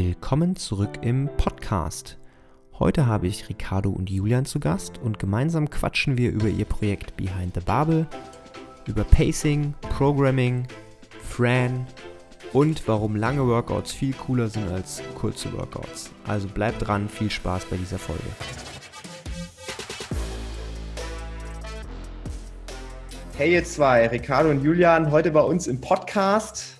Willkommen zurück im Podcast. Heute habe ich Ricardo und Julian zu Gast und gemeinsam quatschen wir über ihr Projekt Behind the Bubble, über Pacing, Programming, Fran und warum lange Workouts viel cooler sind als kurze Workouts. Also bleibt dran, viel Spaß bei dieser Folge. Hey ihr zwei, Ricardo und Julian, heute bei uns im Podcast.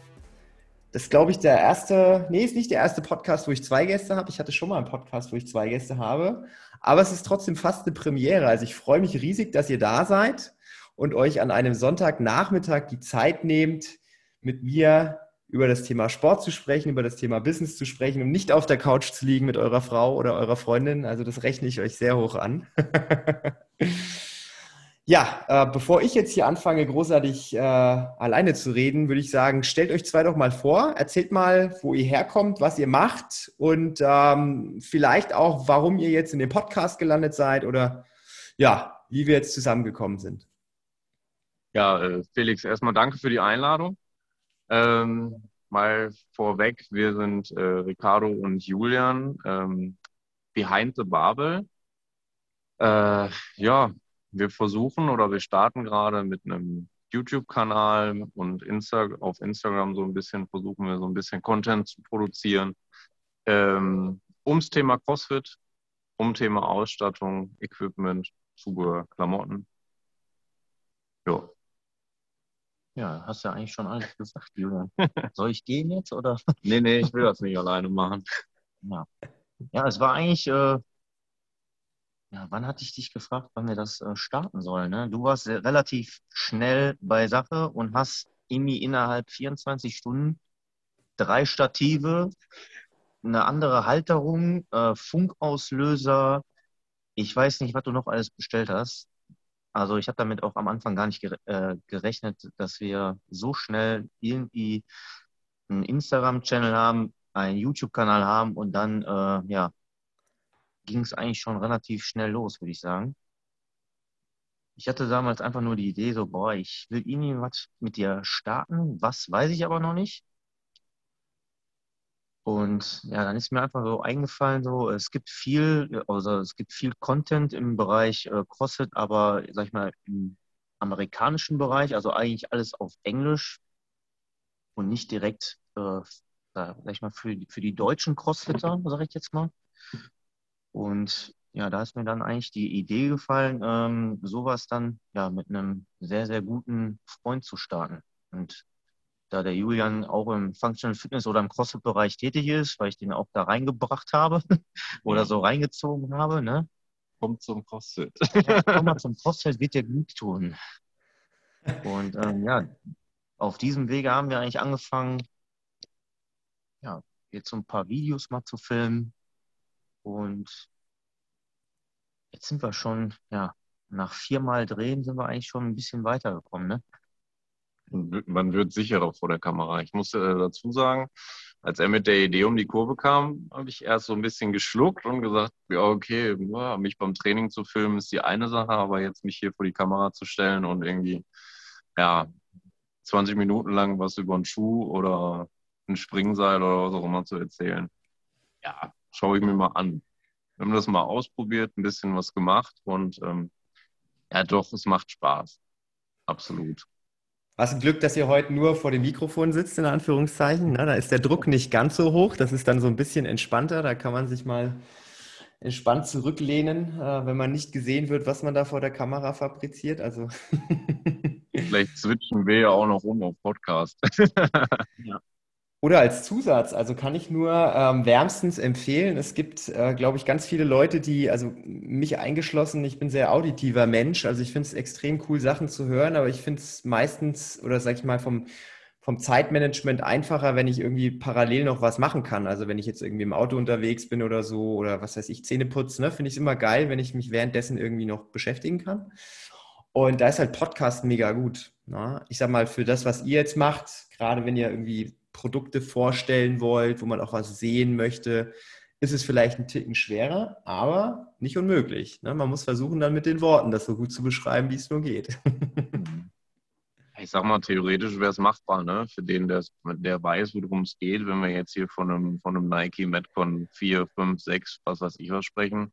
Das ist, glaube ich, der erste, nee, ist nicht der erste Podcast, wo ich zwei Gäste habe. Ich hatte schon mal einen Podcast, wo ich zwei Gäste habe. Aber es ist trotzdem fast eine Premiere. Also ich freue mich riesig, dass ihr da seid und euch an einem Sonntagnachmittag die Zeit nehmt, mit mir über das Thema Sport zu sprechen, über das Thema Business zu sprechen und nicht auf der Couch zu liegen mit eurer Frau oder eurer Freundin. Also das rechne ich euch sehr hoch an. Ja, äh, bevor ich jetzt hier anfange, großartig äh, alleine zu reden, würde ich sagen, stellt euch zwei doch mal vor, erzählt mal, wo ihr herkommt, was ihr macht und ähm, vielleicht auch, warum ihr jetzt in dem Podcast gelandet seid oder ja, wie wir jetzt zusammengekommen sind. Ja, äh, Felix, erstmal danke für die Einladung. Ähm, mal vorweg, wir sind äh, Ricardo und Julian, ähm, Behind the Babel. Äh, ja, wir versuchen oder wir starten gerade mit einem YouTube-Kanal und Insta auf Instagram so ein bisschen versuchen wir so ein bisschen Content zu produzieren. Ähm, ums Thema CrossFit, um Thema Ausstattung, Equipment, Zubehör, Klamotten. Ja. Ja, hast ja eigentlich schon alles gesagt, Julian. Soll ich gehen jetzt oder? nee, nee, ich will das nicht alleine machen. Ja. Ja, es war eigentlich äh, ja, wann hatte ich dich gefragt, wann wir das äh, starten sollen? Ne? Du warst relativ schnell bei Sache und hast irgendwie innerhalb 24 Stunden drei Stative, eine andere Halterung, äh, Funkauslöser. Ich weiß nicht, was du noch alles bestellt hast. Also ich habe damit auch am Anfang gar nicht äh, gerechnet, dass wir so schnell irgendwie einen Instagram-Channel haben, einen YouTube-Kanal haben und dann äh, ja ging es eigentlich schon relativ schnell los, würde ich sagen. Ich hatte damals einfach nur die Idee, so, boah, ich will irgendwie was mit dir starten. Was weiß ich aber noch nicht. Und ja, dann ist mir einfach so eingefallen, so, es gibt viel, also es gibt viel Content im Bereich äh, CrossFit, aber sag ich mal, im amerikanischen Bereich, also eigentlich alles auf Englisch und nicht direkt, äh, sag ich mal, für, für die deutschen Crossfitter, sag ich jetzt mal. Und ja, da ist mir dann eigentlich die Idee gefallen, ähm, sowas dann ja mit einem sehr, sehr guten Freund zu starten. Und da der Julian auch im Functional Fitness oder im CrossFit-Bereich tätig ist, weil ich den auch da reingebracht habe oder so reingezogen habe, ne? Kommt zum CrossFit. ja, komm mal zum CrossFit, wird dir gut tun. Und ähm, ja, auf diesem Wege haben wir eigentlich angefangen, ja, jetzt so ein paar Videos mal zu filmen, und jetzt sind wir schon, ja, nach viermal Drehen sind wir eigentlich schon ein bisschen weitergekommen, ne? Man wird sicherer vor der Kamera. Ich muss äh, dazu sagen, als er mit der Idee um die Kurve kam, habe ich erst so ein bisschen geschluckt und gesagt, ja, okay, mich beim Training zu filmen ist die eine Sache, aber jetzt mich hier vor die Kamera zu stellen und irgendwie, ja, 20 Minuten lang was über einen Schuh oder ein Springseil oder was auch immer zu erzählen. Ja, schaue ich mir mal an. Wir haben das mal ausprobiert, ein bisschen was gemacht und ähm, ja, doch, es macht Spaß. Absolut. Was ein Glück, dass ihr heute nur vor dem Mikrofon sitzt, in Anführungszeichen. Na, da ist der Druck nicht ganz so hoch. Das ist dann so ein bisschen entspannter. Da kann man sich mal entspannt zurücklehnen, äh, wenn man nicht gesehen wird, was man da vor der Kamera fabriziert. Also Vielleicht switchen wir ja auch noch um auf Podcast. ja. Oder als Zusatz, also kann ich nur ähm, wärmstens empfehlen. Es gibt, äh, glaube ich, ganz viele Leute, die, also mich eingeschlossen, ich bin sehr auditiver Mensch, also ich finde es extrem cool, Sachen zu hören, aber ich finde es meistens, oder sag ich mal, vom, vom Zeitmanagement einfacher, wenn ich irgendwie parallel noch was machen kann. Also wenn ich jetzt irgendwie im Auto unterwegs bin oder so, oder was weiß ich, Zähne putzen, ne, finde ich es immer geil, wenn ich mich währenddessen irgendwie noch beschäftigen kann. Und da ist halt Podcast mega gut. Ne? Ich sag mal, für das, was ihr jetzt macht, gerade wenn ihr irgendwie Produkte vorstellen wollt, wo man auch was sehen möchte, ist es vielleicht ein Ticken schwerer, aber nicht unmöglich. Ne? Man muss versuchen, dann mit den Worten das so gut zu beschreiben, wie es nur geht. ich sag mal, theoretisch wäre es machbar, ne? Für den, der, der weiß, worum es geht, wenn wir jetzt hier von einem, von einem Nike Metcon 4, 5, 6, was weiß ich was sprechen.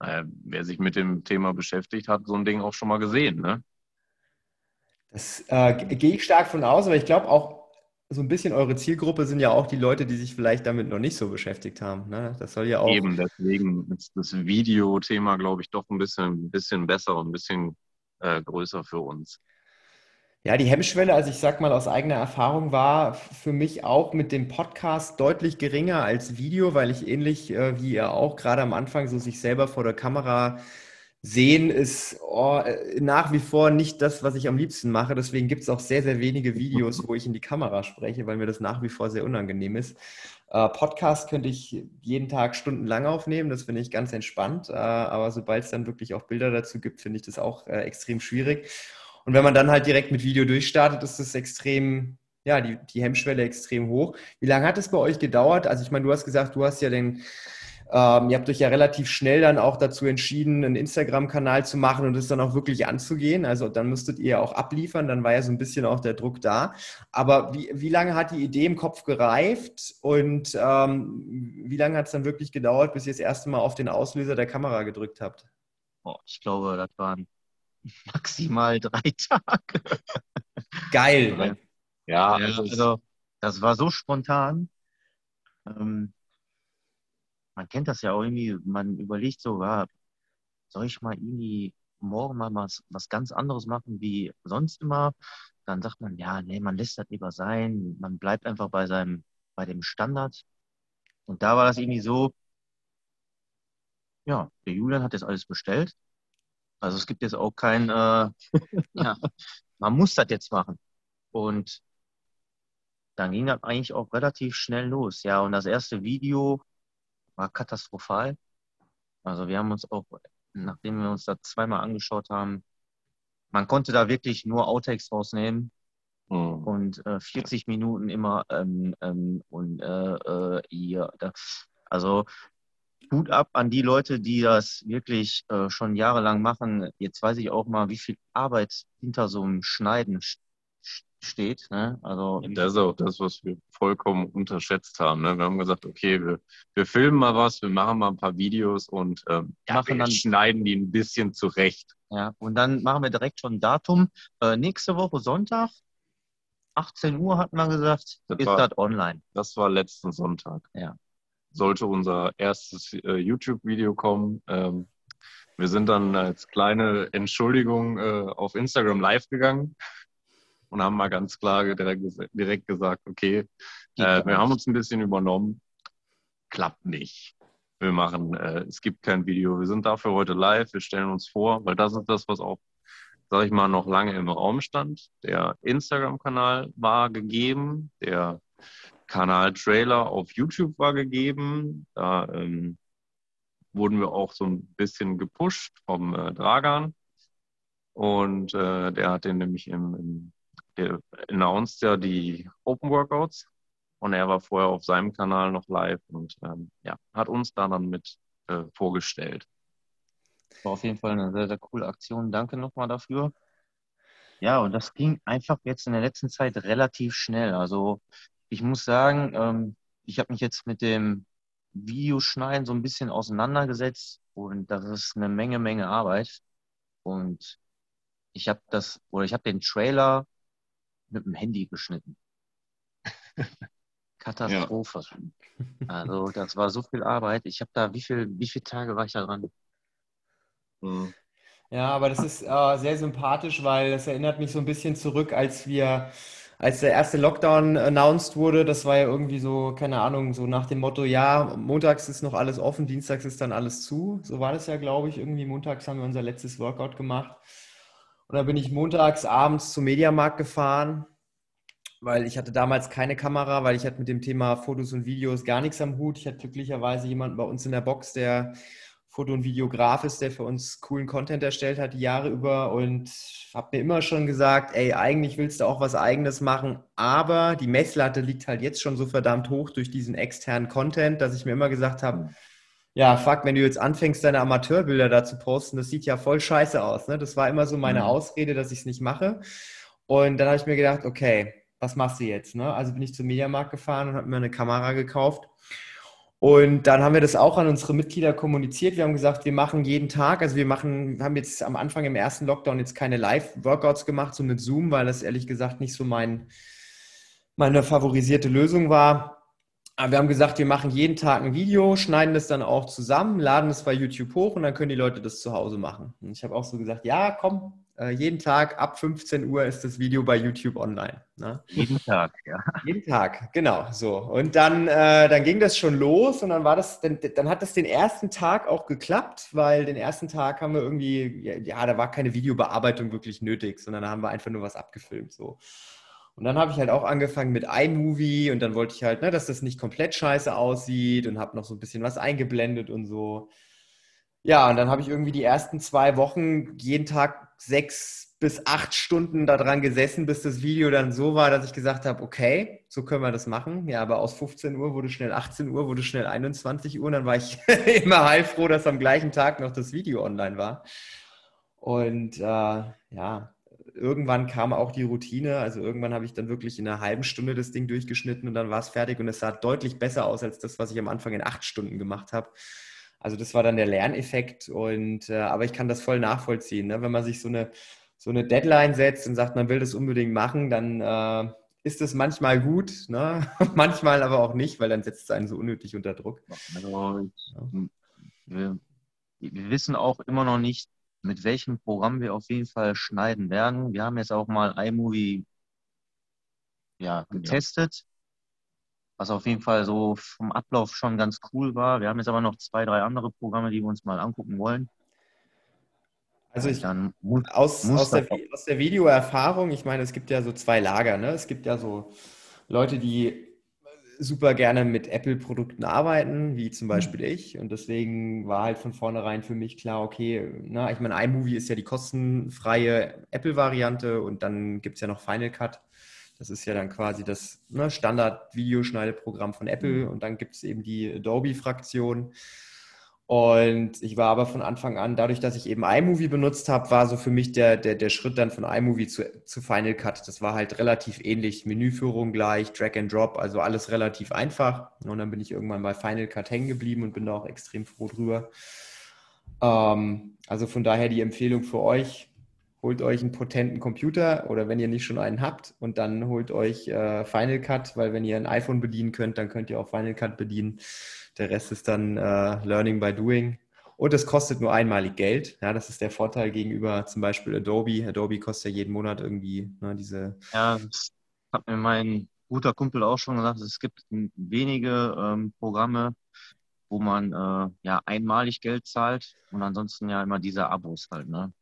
Naja, wer sich mit dem Thema beschäftigt, hat so ein Ding auch schon mal gesehen, ne? Das äh, gehe ich stark von aus, aber ich glaube auch, so ein bisschen eure Zielgruppe sind ja auch die Leute, die sich vielleicht damit noch nicht so beschäftigt haben. Ne? Das soll ja auch. Eben, deswegen ist das Videothema, glaube ich, doch ein bisschen, ein bisschen besser und ein bisschen äh, größer für uns. Ja, die Hemmschwelle, also ich sag mal aus eigener Erfahrung, war für mich auch mit dem Podcast deutlich geringer als Video, weil ich ähnlich äh, wie ihr auch gerade am Anfang so sich selber vor der Kamera sehen, ist oh, nach wie vor nicht das, was ich am liebsten mache. Deswegen gibt es auch sehr, sehr wenige Videos, wo ich in die Kamera spreche, weil mir das nach wie vor sehr unangenehm ist. Äh, Podcast könnte ich jeden Tag stundenlang aufnehmen, das finde ich ganz entspannt. Äh, aber sobald es dann wirklich auch Bilder dazu gibt, finde ich das auch äh, extrem schwierig. Und wenn man dann halt direkt mit Video durchstartet, ist das extrem, ja, die, die Hemmschwelle extrem hoch. Wie lange hat es bei euch gedauert? Also ich meine, du hast gesagt, du hast ja den, ähm, ihr habt euch ja relativ schnell dann auch dazu entschieden, einen Instagram-Kanal zu machen und es dann auch wirklich anzugehen. Also dann müsstet ihr auch abliefern, dann war ja so ein bisschen auch der Druck da. Aber wie, wie lange hat die Idee im Kopf gereift und ähm, wie lange hat es dann wirklich gedauert, bis ihr das erste Mal auf den Auslöser der Kamera gedrückt habt? Oh, ich glaube, das waren maximal drei Tage. Geil. Ja, ja also das war so spontan. Ähm, man kennt das ja auch irgendwie, man überlegt so, ja, soll ich mal irgendwie morgen mal was, was ganz anderes machen wie sonst immer? Dann sagt man, ja, nee, man lässt das lieber sein, man bleibt einfach bei seinem, bei dem Standard. Und da war das irgendwie so, ja, der Julian hat jetzt alles bestellt. Also es gibt jetzt auch kein, äh, ja, man muss das jetzt machen. Und dann ging das eigentlich auch relativ schnell los. Ja, und das erste Video war katastrophal. Also wir haben uns auch, nachdem wir uns da zweimal angeschaut haben, man konnte da wirklich nur Outtakes rausnehmen mhm. und äh, 40 Minuten immer ähm, ähm, und äh, äh, ja, da, also Hut ab an die Leute, die das wirklich äh, schon jahrelang machen. Jetzt weiß ich auch mal, wie viel Arbeit hinter so einem Schneiden steht. Ne? Also, das ist auch das, was wir vollkommen unterschätzt haben. Ne? Wir haben gesagt, okay, wir, wir filmen mal was, wir machen mal ein paar Videos und ähm, ja, dann, schneiden die ein bisschen zurecht. Ja, und dann machen wir direkt schon ein Datum. Äh, nächste Woche Sonntag, 18 Uhr hatten wir gesagt, das ist war, das online. Das war letzten Sonntag. Ja sollte unser erstes äh, YouTube-Video kommen. Ähm, wir sind dann als kleine Entschuldigung äh, auf Instagram live gegangen und haben mal ganz klar direkt, gesagt, okay, äh, wir haben uns ein bisschen übernommen, klappt nicht. Wir machen, äh, es gibt kein Video. Wir sind dafür heute live. Wir stellen uns vor, weil das ist das, was auch, sag ich mal, noch lange im Raum stand. Der Instagram-Kanal war gegeben, der Kanal-Trailer auf YouTube war gegeben. Da ähm, wurden wir auch so ein bisschen gepusht vom äh, Dragan. Und äh, der hat den nämlich im, im der announced ja die Open Workouts und er war vorher auf seinem Kanal noch live und ähm, ja, hat uns da dann mit äh, vorgestellt. War auf jeden Fall eine sehr, sehr coole Aktion. Danke nochmal dafür. Ja, und das ging einfach jetzt in der letzten Zeit relativ schnell. Also ich muss sagen, ähm, ich habe mich jetzt mit dem Videoschneiden so ein bisschen auseinandergesetzt und das ist eine Menge, Menge Arbeit. Und ich habe das, oder ich habe den Trailer mit dem Handy geschnitten. Katastrophe. Ja. Also das war so viel Arbeit. Ich habe da, wie viel, wie viele Tage war ich da dran? Hm. Ja, aber das ist äh, sehr sympathisch, weil das erinnert mich so ein bisschen zurück, als wir als der erste Lockdown announced wurde, das war ja irgendwie so, keine Ahnung, so nach dem Motto, ja, montags ist noch alles offen, dienstags ist dann alles zu. So war das ja, glaube ich. Irgendwie montags haben wir unser letztes Workout gemacht. Und da bin ich montags abends zum Mediamarkt gefahren, weil ich hatte damals keine Kamera, weil ich hatte mit dem Thema Fotos und Videos gar nichts am Hut. Ich hatte glücklicherweise jemanden bei uns in der Box, der Foto- und Videograf ist, der für uns coolen Content erstellt hat die Jahre über und habe mir immer schon gesagt, ey, eigentlich willst du auch was eigenes machen, aber die Messlatte liegt halt jetzt schon so verdammt hoch durch diesen externen Content, dass ich mir immer gesagt habe, ja, fuck, wenn du jetzt anfängst, deine Amateurbilder da zu posten, das sieht ja voll scheiße aus. Ne? Das war immer so meine mhm. Ausrede, dass ich es nicht mache. Und dann habe ich mir gedacht, okay, was machst du jetzt? Ne? Also bin ich zum Mediamarkt gefahren und habe mir eine Kamera gekauft. Und dann haben wir das auch an unsere Mitglieder kommuniziert. Wir haben gesagt, wir machen jeden Tag, also wir machen, haben jetzt am Anfang im ersten Lockdown jetzt keine Live-Workouts gemacht, so mit Zoom, weil das ehrlich gesagt nicht so mein, meine favorisierte Lösung war. Aber wir haben gesagt, wir machen jeden Tag ein Video, schneiden das dann auch zusammen, laden es bei YouTube hoch und dann können die Leute das zu Hause machen. Und ich habe auch so gesagt, ja, komm, äh, jeden Tag ab 15 Uhr ist das Video bei YouTube online. Ne? Jeden Tag, ja. Jeden Tag, genau. So. Und dann, äh, dann ging das schon los und dann war das, dann, dann hat das den ersten Tag auch geklappt, weil den ersten Tag haben wir irgendwie, ja, ja da war keine Videobearbeitung wirklich nötig, sondern da haben wir einfach nur was abgefilmt. So. Und dann habe ich halt auch angefangen mit iMovie und dann wollte ich halt, ne, dass das nicht komplett scheiße aussieht und habe noch so ein bisschen was eingeblendet und so. Ja, und dann habe ich irgendwie die ersten zwei Wochen jeden Tag sechs bis acht Stunden daran gesessen, bis das Video dann so war, dass ich gesagt habe, okay, so können wir das machen. Ja, aber aus 15 Uhr wurde schnell 18 Uhr, wurde schnell 21 Uhr und dann war ich immer heilfroh, dass am gleichen Tag noch das Video online war. Und äh, ja, irgendwann kam auch die Routine. Also irgendwann habe ich dann wirklich in einer halben Stunde das Ding durchgeschnitten und dann war es fertig und es sah deutlich besser aus als das, was ich am Anfang in acht Stunden gemacht habe. Also das war dann der Lerneffekt und äh, aber ich kann das voll nachvollziehen. Ne? Wenn man sich so eine, so eine Deadline setzt und sagt, man will das unbedingt machen, dann äh, ist es manchmal gut, ne? manchmal aber auch nicht, weil dann setzt es einen so unnötig unter Druck. Also, wir, wir wissen auch immer noch nicht, mit welchem Programm wir auf jeden Fall schneiden werden. Wir haben jetzt auch mal iMovie ja, getestet, was auf jeden Fall so vom Ablauf schon ganz cool war. Wir haben jetzt aber noch zwei, drei andere Programme, die wir uns mal angucken wollen. Also ich, muss, aus, aus, der, aus der Videoerfahrung, ich meine, es gibt ja so zwei Lager. Ne? Es gibt ja so Leute, die super gerne mit Apple-Produkten arbeiten, wie zum mhm. Beispiel ich. Und deswegen war halt von vornherein für mich klar, okay, na, ich meine, iMovie ist ja die kostenfreie Apple-Variante und dann gibt es ja noch Final Cut. Das ist ja dann quasi das ne, Standard-Videoschneideprogramm von Apple. Mhm. Und dann gibt es eben die Adobe-Fraktion. Und ich war aber von Anfang an, dadurch, dass ich eben iMovie benutzt habe, war so für mich der, der, der Schritt dann von iMovie zu, zu Final Cut. Das war halt relativ ähnlich. Menüführung gleich, Drag and Drop, also alles relativ einfach. Und dann bin ich irgendwann bei Final Cut hängen geblieben und bin da auch extrem froh drüber. Ähm, also von daher die Empfehlung für euch, holt euch einen potenten Computer oder wenn ihr nicht schon einen habt und dann holt euch äh, Final Cut, weil wenn ihr ein iPhone bedienen könnt, dann könnt ihr auch Final Cut bedienen. Der Rest ist dann äh, Learning by Doing. Und es kostet nur einmalig Geld. Ja, das ist der Vorteil gegenüber zum Beispiel Adobe. Adobe kostet ja jeden Monat irgendwie ne, diese. Ja, das hat mir mein guter Kumpel auch schon gesagt. Es gibt wenige ähm, Programme, wo man äh, ja einmalig Geld zahlt und ansonsten ja immer diese Abos halt. Ne?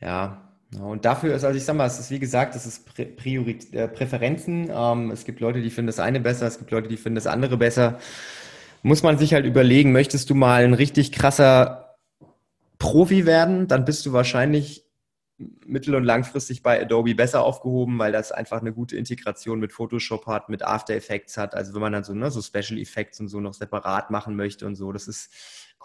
Ja, und dafür ist, also ich sag mal, es ist wie gesagt, es ist Priorit äh, Präferenzen. Ähm, es gibt Leute, die finden das eine besser, es gibt Leute, die finden das andere besser muss man sich halt überlegen, möchtest du mal ein richtig krasser Profi werden, dann bist du wahrscheinlich mittel- und langfristig bei Adobe besser aufgehoben, weil das einfach eine gute Integration mit Photoshop hat, mit After Effects hat. Also wenn man dann so, ne, so Special Effects und so noch separat machen möchte und so, das ist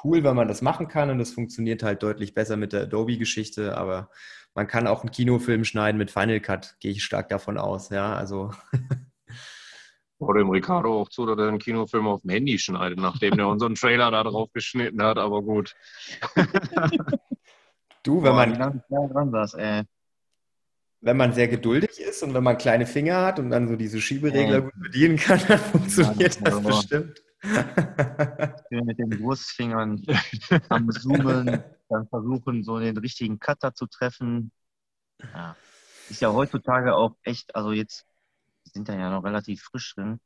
cool, wenn man das machen kann und das funktioniert halt deutlich besser mit der Adobe-Geschichte, aber man kann auch einen Kinofilm schneiden mit Final Cut, gehe ich stark davon aus, ja, also Oder dem Ricardo auch zu, dass er einen Kinofilm auf dem Handy schneidet, nachdem er unseren Trailer da drauf geschnitten hat, aber gut. du, wenn man. Das, wenn man sehr geduldig ist und wenn man kleine Finger hat und dann so diese Schieberegler gut bedienen kann, dann funktioniert ja, das, das bestimmt. mit den Wurstfingern am Zoomen, dann versuchen, so den richtigen Cutter zu treffen. Ja. Ist ja heutzutage auch echt, also jetzt sind da ja noch relativ frisch drin.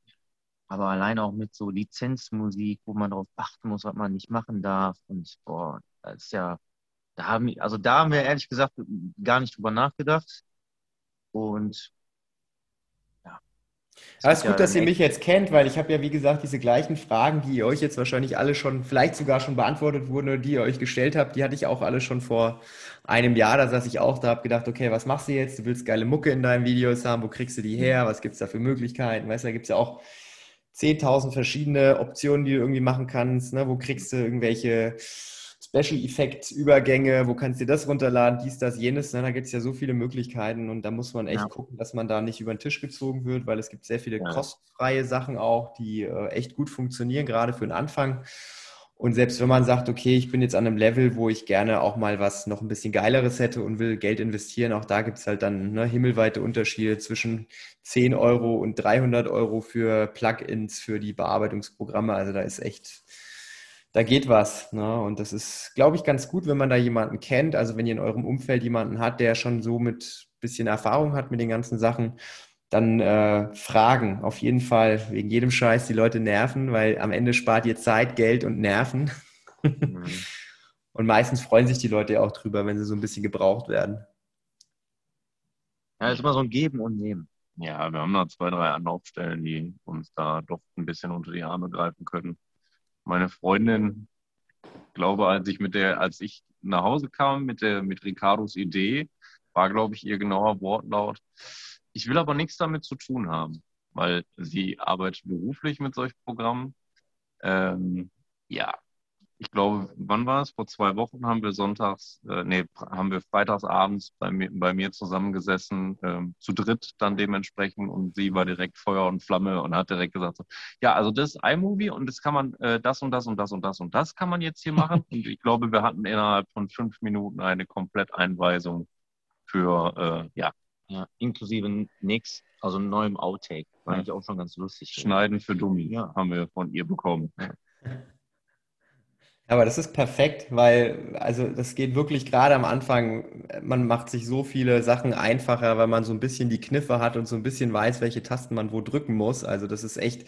Aber allein auch mit so Lizenzmusik, wo man darauf achten muss, was man nicht machen darf. Und boah, das ist ja, da haben, also da haben wir ehrlich gesagt gar nicht drüber nachgedacht. Und ja, ist gut, ja dass ihr mich jetzt kennt, weil ich habe ja, wie gesagt, diese gleichen Fragen, die ihr euch jetzt wahrscheinlich alle schon, vielleicht sogar schon beantwortet wurden oder die ihr euch gestellt habt, die hatte ich auch alle schon vor einem Jahr. Da saß ich auch da, habe gedacht, okay, was machst du jetzt? Du willst geile Mucke in deinen Videos haben, wo kriegst du die her? Was gibt es da für Möglichkeiten? Weißt du, da gibt es ja auch 10.000 verschiedene Optionen, die du irgendwie machen kannst. Ne? Wo kriegst du irgendwelche Special-Effekt-Übergänge, wo kannst du dir das runterladen, dies, das, jenes. Ne? Da gibt es ja so viele Möglichkeiten und da muss man echt ja. gucken, dass man da nicht über den Tisch gezogen wird, weil es gibt sehr viele ja. kostenfreie Sachen auch, die äh, echt gut funktionieren, gerade für den Anfang. Und selbst wenn man sagt, okay, ich bin jetzt an einem Level, wo ich gerne auch mal was noch ein bisschen Geileres hätte und will Geld investieren, auch da gibt es halt dann ne, himmelweite Unterschiede zwischen 10 Euro und 300 Euro für Plugins, für die Bearbeitungsprogramme. Also da ist echt, da geht was. Ne? Und das ist, glaube ich, ganz gut, wenn man da jemanden kennt. Also wenn ihr in eurem Umfeld jemanden hat, der schon so mit bisschen Erfahrung hat mit den ganzen Sachen, dann äh, fragen. Auf jeden Fall wegen jedem Scheiß die Leute nerven, weil am Ende spart ihr Zeit, Geld und Nerven. Mhm. und meistens freuen sich die Leute ja auch drüber, wenn sie so ein bisschen gebraucht werden. Ja, ist immer so ein Geben und Nehmen. Ja, wir haben da zwei, drei Anlaufstellen, die uns da doch ein bisschen unter die Arme greifen können. Meine Freundin, glaube, als ich mit der, als ich nach Hause kam mit der, mit Ricardos Idee, war, glaube ich, ihr genauer Wortlaut ich will aber nichts damit zu tun haben, weil sie arbeitet beruflich mit solchen Programmen. Ähm, ja, ich glaube, wann war es? Vor zwei Wochen haben wir sonntags, äh, nee, haben wir freitagsabends bei mir, bei mir zusammengesessen, äh, zu dritt dann dementsprechend und sie war direkt Feuer und Flamme und hat direkt gesagt, so, ja, also das ist iMovie und das kann man, äh, das und das und das und das und das kann man jetzt hier machen. Und ich glaube, wir hatten innerhalb von fünf Minuten eine Kompletteinweisung für, äh, ja, ja, inklusive nix, also neuem Outtake. War ja. eigentlich auch schon ganz lustig. Schneiden für Dummi ja. haben wir von ihr bekommen. Aber das ist perfekt, weil, also das geht wirklich gerade am Anfang, man macht sich so viele Sachen einfacher, weil man so ein bisschen die Kniffe hat und so ein bisschen weiß, welche Tasten man wo drücken muss. Also das ist echt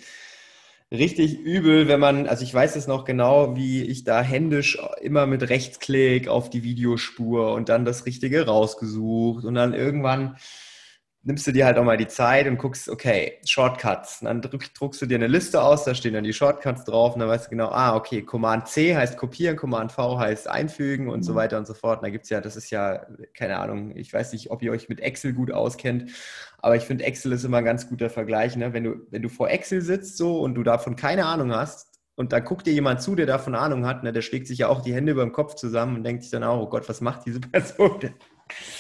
richtig übel, wenn man, also ich weiß es noch genau, wie ich da händisch immer mit Rechtsklick auf die Videospur und dann das Richtige rausgesucht und dann irgendwann nimmst du dir halt auch mal die Zeit und guckst, okay, Shortcuts. Und dann druck, druckst du dir eine Liste aus, da stehen dann die Shortcuts drauf und dann weißt du genau, ah, okay, Command C heißt kopieren, Command V heißt einfügen und mhm. so weiter und so fort. Und da gibt es ja, das ist ja, keine Ahnung, ich weiß nicht, ob ihr euch mit Excel gut auskennt, aber ich finde, Excel ist immer ein ganz guter Vergleich. Ne? Wenn, du, wenn du vor Excel sitzt so und du davon keine Ahnung hast, und dann guckt dir jemand zu, der davon Ahnung hat, ne, der schlägt sich ja auch die Hände über dem Kopf zusammen und denkt sich dann auch, oh Gott, was macht diese Person denn?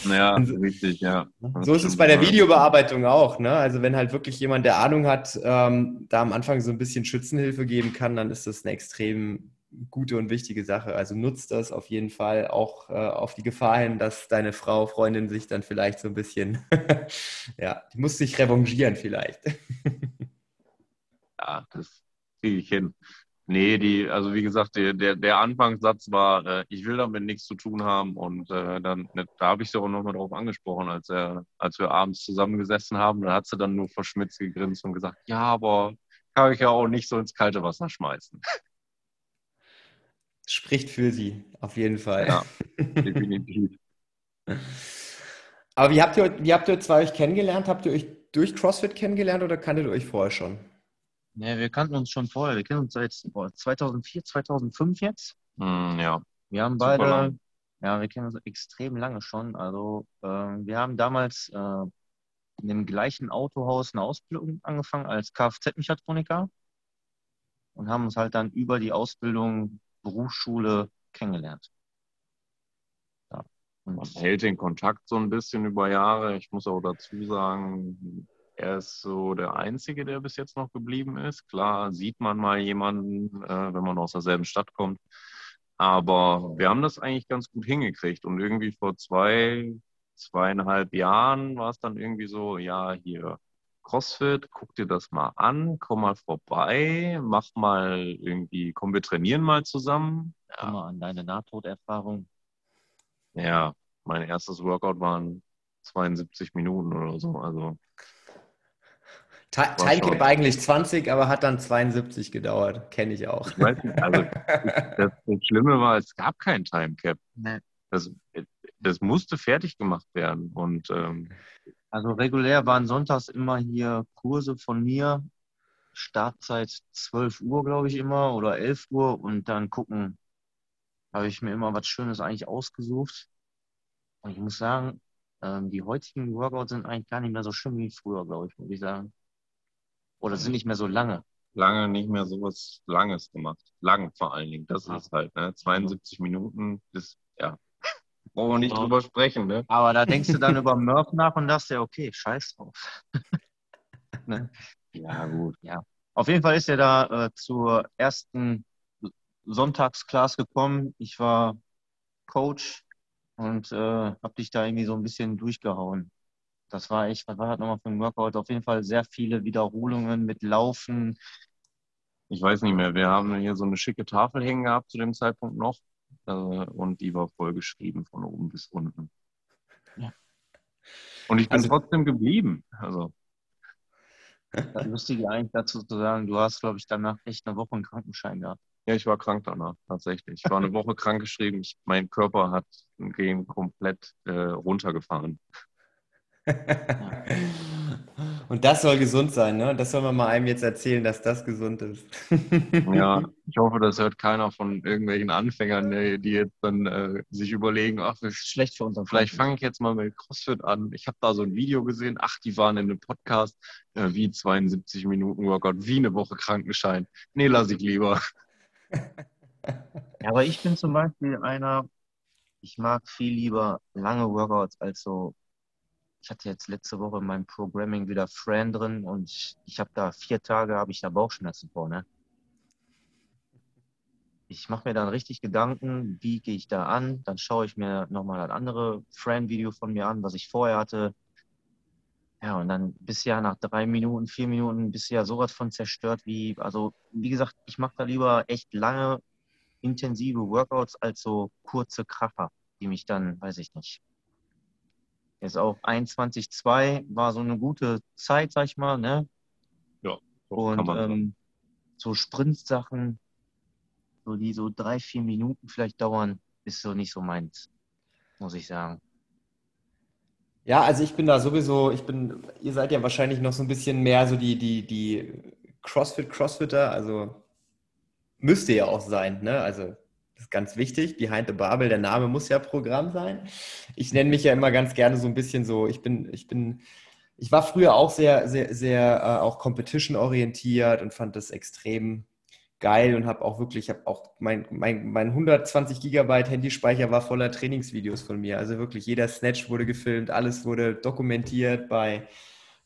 Ja, so, richtig, ja. So ist es bei der Videobearbeitung auch. Ne? Also wenn halt wirklich jemand, der Ahnung hat, ähm, da am Anfang so ein bisschen Schützenhilfe geben kann, dann ist das eine extrem gute und wichtige Sache. Also nutzt das auf jeden Fall auch äh, auf die Gefahr hin, dass deine Frau, Freundin sich dann vielleicht so ein bisschen, ja, die muss sich revanchieren vielleicht. ja, das kriege ich hin. Nee, die, also wie gesagt, der, der, der Anfangssatz war, äh, ich will damit nichts zu tun haben. Und äh, dann, ne, da habe ich sie auch nochmal drauf angesprochen, als, er, als wir abends zusammengesessen haben. Da hat sie dann nur verschmitzt gegrinst und gesagt, ja, aber kann ich ja auch nicht so ins kalte Wasser schmeißen. Spricht für sie, auf jeden Fall. Ja, definitiv. aber wie habt, ihr, wie habt ihr zwei euch kennengelernt? Habt ihr euch durch CrossFit kennengelernt oder kanntet ihr euch vorher schon? Ja, wir kannten uns schon vorher. Wir kennen uns seit boah, 2004, 2005 jetzt. Mm, ja. Wir haben beide, ja, wir kennen uns extrem lange schon. Also, äh, wir haben damals äh, in dem gleichen Autohaus eine Ausbildung angefangen als Kfz-Mechatroniker und haben uns halt dann über die Ausbildung Berufsschule kennengelernt. Ja. Man hält den Kontakt so ein bisschen über Jahre. Ich muss auch dazu sagen, er ist so der Einzige, der bis jetzt noch geblieben ist. Klar sieht man mal jemanden, äh, wenn man aus derselben Stadt kommt. Aber wir haben das eigentlich ganz gut hingekriegt. Und irgendwie vor zwei, zweieinhalb Jahren war es dann irgendwie so, ja, hier CrossFit, guck dir das mal an, komm mal vorbei, mach mal irgendwie, komm, wir trainieren mal zusammen. Ja. Komm mal an deine Nahtoderfahrung. Ja, mein erstes Workout waren 72 Minuten oder so. Also Timecap eigentlich 20, aber hat dann 72 gedauert. Kenne ich auch. Ich weiß nicht, also das, das, Schlimme war, es gab kein Timecap. Nee. Das, das musste fertig gemacht werden. Und, ähm, also regulär waren sonntags immer hier Kurse von mir. Startzeit 12 Uhr, glaube ich, immer oder 11 Uhr. Und dann gucken, habe ich mir immer was Schönes eigentlich ausgesucht. Und ich muss sagen, ähm, die heutigen Workouts sind eigentlich gar nicht mehr so schön wie früher, glaube ich, muss ich sagen. Oder sind nicht mehr so lange. lange nicht mehr sowas Langes gemacht. Lang vor allen Dingen. Das ist halt, ne? 72 Minuten ist, ja. Brauchen wir nicht ja. drüber sprechen, ne? Aber da denkst du dann über Murph nach und dachte, ja, okay, scheiß drauf. ne? Ja, gut. Ja. Auf jeden Fall ist er da äh, zur ersten Sonntagsclass gekommen. Ich war Coach und äh, habe dich da irgendwie so ein bisschen durchgehauen. Das war echt, was war das nochmal für ein Workout? Auf jeden Fall sehr viele Wiederholungen mit Laufen. Ich weiß nicht mehr. Wir haben hier so eine schicke Tafel hängen gehabt zu dem Zeitpunkt noch. Äh, und die war voll geschrieben von oben bis unten. Ja. Und ich bin also, trotzdem geblieben. Also. Das Lustige eigentlich dazu zu sagen, du hast, glaube ich, danach echt eine Woche einen Krankenschein gehabt. Ja, ich war krank danach, tatsächlich. Ich war eine Woche krankgeschrieben. Ich, mein Körper hat ein Game komplett äh, runtergefahren. Und das soll gesund sein, ne? Das soll man mal einem jetzt erzählen, dass das gesund ist. ja, ich hoffe, das hört keiner von irgendwelchen Anfängern, die jetzt dann äh, sich überlegen, ach, das ist schlecht für uns. Vielleicht fange ich jetzt mal mit CrossFit an. Ich habe da so ein Video gesehen, ach, die waren in einem Podcast, äh, wie 72 Minuten Workout, wie eine Woche Krankenschein. Nee, lass ich lieber. Ja, aber ich bin zum Beispiel einer, ich mag viel lieber lange Workouts als so ich hatte jetzt letzte Woche in meinem Programming wieder Fran drin und ich, ich habe da vier Tage, habe ich da Bauchschmerzen vor, ne? Ich mache mir dann richtig Gedanken, wie gehe ich da an, dann schaue ich mir nochmal ein andere Fran-Video von mir an, was ich vorher hatte. Ja, und dann bist ja nach drei Minuten, vier Minuten, bist ja sowas von zerstört wie, also wie gesagt, ich mache da lieber echt lange, intensive Workouts als so kurze Kracher, die mich dann, weiß ich nicht, Jetzt auch 21,2 war so eine gute Zeit, sag ich mal, ne? Ja. Und ähm, so Sprintsachen, so die so drei, vier Minuten vielleicht dauern, ist so nicht so meins, muss ich sagen. Ja, also ich bin da sowieso, ich bin, ihr seid ja wahrscheinlich noch so ein bisschen mehr so die, die, die CrossFit-Crossfitter, also müsste ja auch sein, ne? Also das ist ganz wichtig. Behind the Barbel, der Name muss ja Programm sein. Ich nenne mich ja immer ganz gerne so ein bisschen so, ich bin, ich bin, ich war früher auch sehr, sehr, sehr äh, auch Competition orientiert und fand das extrem geil und habe auch wirklich, ich habe auch mein, mein, mein 120 Gigabyte Handyspeicher war voller Trainingsvideos von mir. Also wirklich jeder Snatch wurde gefilmt, alles wurde dokumentiert bei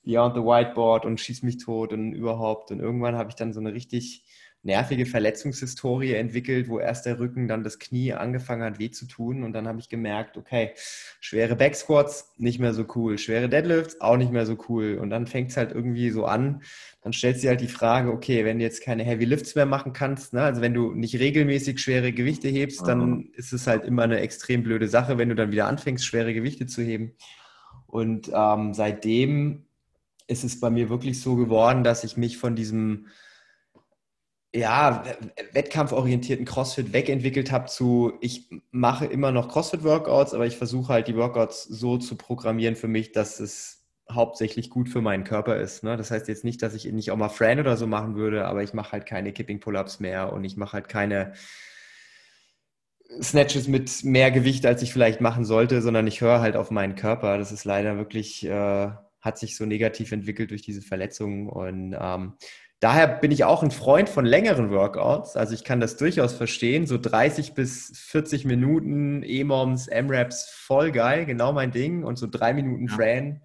Beyond the Whiteboard und schieß mich tot und überhaupt. Und irgendwann habe ich dann so eine richtig nervige Verletzungshistorie entwickelt, wo erst der Rücken, dann das Knie angefangen hat weh zu tun. Und dann habe ich gemerkt, okay, schwere Backsquats nicht mehr so cool, schwere Deadlifts auch nicht mehr so cool. Und dann fängt es halt irgendwie so an. Dann stellst du dir halt die Frage, okay, wenn du jetzt keine Heavy Lifts mehr machen kannst, ne, also wenn du nicht regelmäßig schwere Gewichte hebst, dann ist es halt immer eine extrem blöde Sache, wenn du dann wieder anfängst, schwere Gewichte zu heben. Und ähm, seitdem ist es bei mir wirklich so geworden, dass ich mich von diesem ja, wettkampforientierten CrossFit wegentwickelt habe zu, ich mache immer noch CrossFit-Workouts, aber ich versuche halt die Workouts so zu programmieren für mich, dass es hauptsächlich gut für meinen Körper ist. Ne? Das heißt jetzt nicht, dass ich nicht auch mal Fran oder so machen würde, aber ich mache halt keine Kipping-Pull-Ups mehr und ich mache halt keine Snatches mit mehr Gewicht, als ich vielleicht machen sollte, sondern ich höre halt auf meinen Körper. Das ist leider wirklich, äh, hat sich so negativ entwickelt durch diese Verletzungen und ähm, Daher bin ich auch ein Freund von längeren Workouts. Also ich kann das durchaus verstehen. So 30 bis 40 Minuten E-Moms, M-Raps, voll geil, genau mein Ding. Und so drei Minuten ja. Fran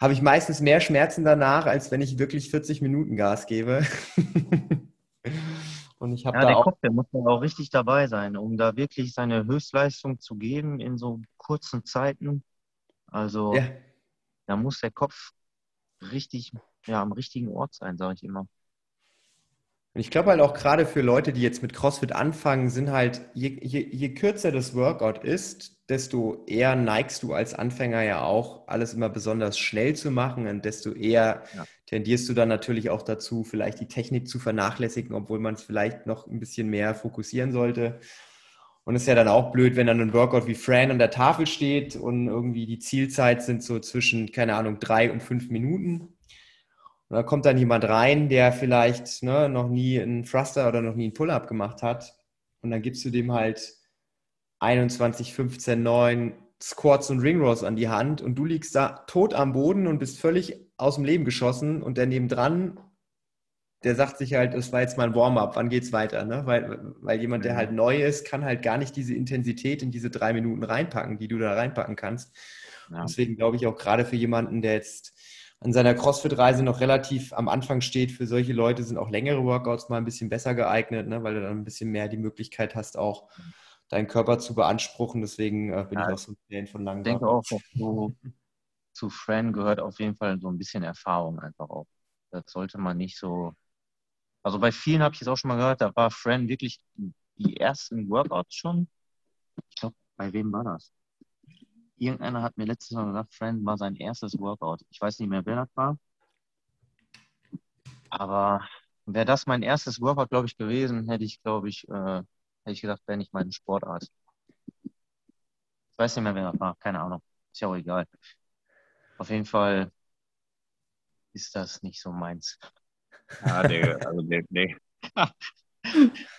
habe ich meistens mehr Schmerzen danach, als wenn ich wirklich 40 Minuten Gas gebe. Und ich habe ja, da der auch Kopf, der muss ja auch richtig dabei sein, um da wirklich seine Höchstleistung zu geben in so kurzen Zeiten. Also ja. da muss der Kopf richtig ja, am richtigen Ort sein, sage ich immer. ich glaube halt auch gerade für Leute, die jetzt mit CrossFit anfangen, sind halt, je, je, je, kürzer das Workout ist, desto eher neigst du als Anfänger ja auch, alles immer besonders schnell zu machen und desto eher ja. tendierst du dann natürlich auch dazu, vielleicht die Technik zu vernachlässigen, obwohl man es vielleicht noch ein bisschen mehr fokussieren sollte. Und es ist ja dann auch blöd, wenn dann ein Workout wie Fran an der Tafel steht und irgendwie die Zielzeit sind so zwischen, keine Ahnung, drei und fünf Minuten. Und da kommt dann jemand rein, der vielleicht ne, noch nie einen Thruster oder noch nie einen Pull-Up gemacht hat. Und dann gibst du dem halt 21, 15, 9 Squats und Ring Rows an die Hand und du liegst da tot am Boden und bist völlig aus dem Leben geschossen und der nebendran der sagt sich halt, es war jetzt mal ein Warm-up, wann geht's weiter? Ne? Weil, weil jemand, der mhm. halt neu ist, kann halt gar nicht diese Intensität in diese drei Minuten reinpacken, die du da reinpacken kannst. Ja. Deswegen glaube ich auch gerade für jemanden, der jetzt an seiner CrossFit-Reise noch relativ am Anfang steht, für solche Leute sind auch längere Workouts mal ein bisschen besser geeignet, ne? weil du dann ein bisschen mehr die Möglichkeit hast, auch deinen Körper zu beanspruchen. Deswegen äh, bin ja, ich auch so ein Fan von langen Ich denke auch, so, zu Fran gehört auf jeden Fall so ein bisschen Erfahrung einfach auch. Das sollte man nicht so. Also bei vielen habe ich es auch schon mal gehört, da war Fran wirklich die ersten Workouts schon. Ich glaube, bei wem war das? Irgendeiner hat mir letztes Mal gesagt, Fran war sein erstes Workout. Ich weiß nicht mehr, wer das war. Aber wäre das mein erstes Workout, glaube ich, gewesen, hätte ich, glaube ich, äh, hätte ich gedacht, wäre nicht meine Sportart. Ich weiß nicht mehr, wer das war. Keine Ahnung. Ist ja auch egal. Auf jeden Fall ist das nicht so meins. Ja, der, also der, der,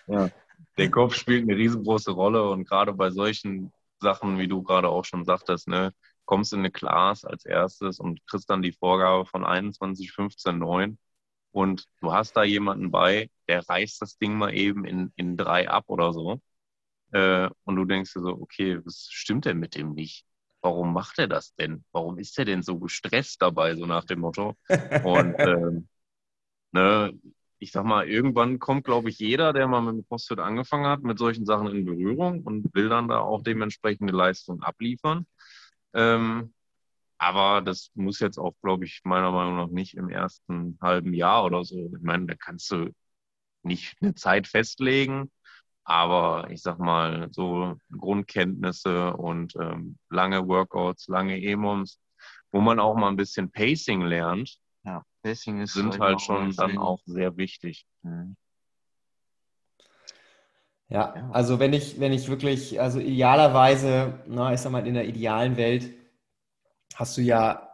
ja, der Kopf spielt eine riesengroße Rolle und gerade bei solchen Sachen, wie du gerade auch schon sagtest, ne, kommst in eine Class als erstes und kriegst dann die Vorgabe von 21, 15, 9 und du hast da jemanden bei, der reißt das Ding mal eben in, in drei ab oder so. Äh, und du denkst dir so, okay, was stimmt denn mit dem nicht? Warum macht er das denn? Warum ist er denn so gestresst dabei, so nach dem Motto? Und ähm, ne, ich sag mal, irgendwann kommt, glaube ich, jeder, der mal mit dem CrossFit angefangen hat, mit solchen Sachen in Berührung und will dann da auch dementsprechende Leistung abliefern. Ähm, aber das muss jetzt auch, glaube ich, meiner Meinung nach nicht im ersten halben Jahr oder so. Ich meine, da kannst du nicht eine Zeit festlegen, aber ich sag mal, so Grundkenntnisse und ähm, lange Workouts, lange EMOMs, wo man auch mal ein bisschen Pacing lernt, Pacing ist sind halt schon dann auch sehr wichtig. Mhm. Ja, also wenn ich, wenn ich wirklich, also idealerweise, na, ich sag mal, in der idealen Welt hast du ja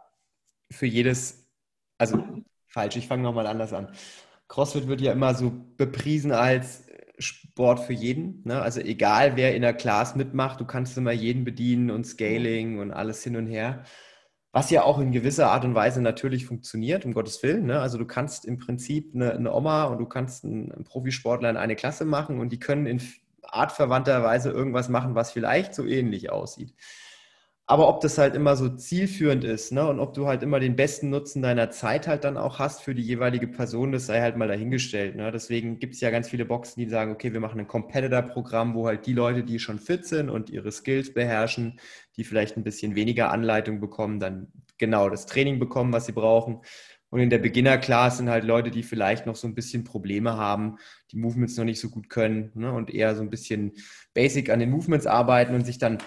für jedes, also falsch, ich fange nochmal anders an. CrossFit wird ja immer so bepriesen als Sport für jeden. Ne? Also egal, wer in der Class mitmacht, du kannst immer jeden bedienen und Scaling und alles hin und her. Was ja auch in gewisser Art und Weise natürlich funktioniert, um Gottes Willen. Ne? Also du kannst im Prinzip eine, eine Oma und du kannst einen, einen Profisportler in eine Klasse machen und die können in artverwandter Weise irgendwas machen, was vielleicht so ähnlich aussieht. Aber ob das halt immer so zielführend ist, ne? Und ob du halt immer den besten Nutzen deiner Zeit halt dann auch hast für die jeweilige Person, das sei halt mal dahingestellt. Ne? Deswegen gibt es ja ganz viele Boxen, die sagen, okay, wir machen ein Competitor-Programm, wo halt die Leute, die schon fit sind und ihre Skills beherrschen, die vielleicht ein bisschen weniger Anleitung bekommen, dann genau das Training bekommen, was sie brauchen. Und in der Beginner-Class sind halt Leute, die vielleicht noch so ein bisschen Probleme haben, die Movements noch nicht so gut können ne? und eher so ein bisschen basic an den Movements arbeiten und sich dann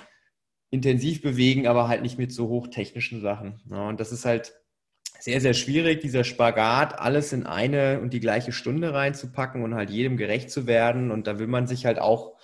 intensiv bewegen, aber halt nicht mit so hochtechnischen Sachen. Ja, und das ist halt sehr, sehr schwierig, dieser Spagat, alles in eine und die gleiche Stunde reinzupacken und halt jedem gerecht zu werden. Und da will man sich halt auch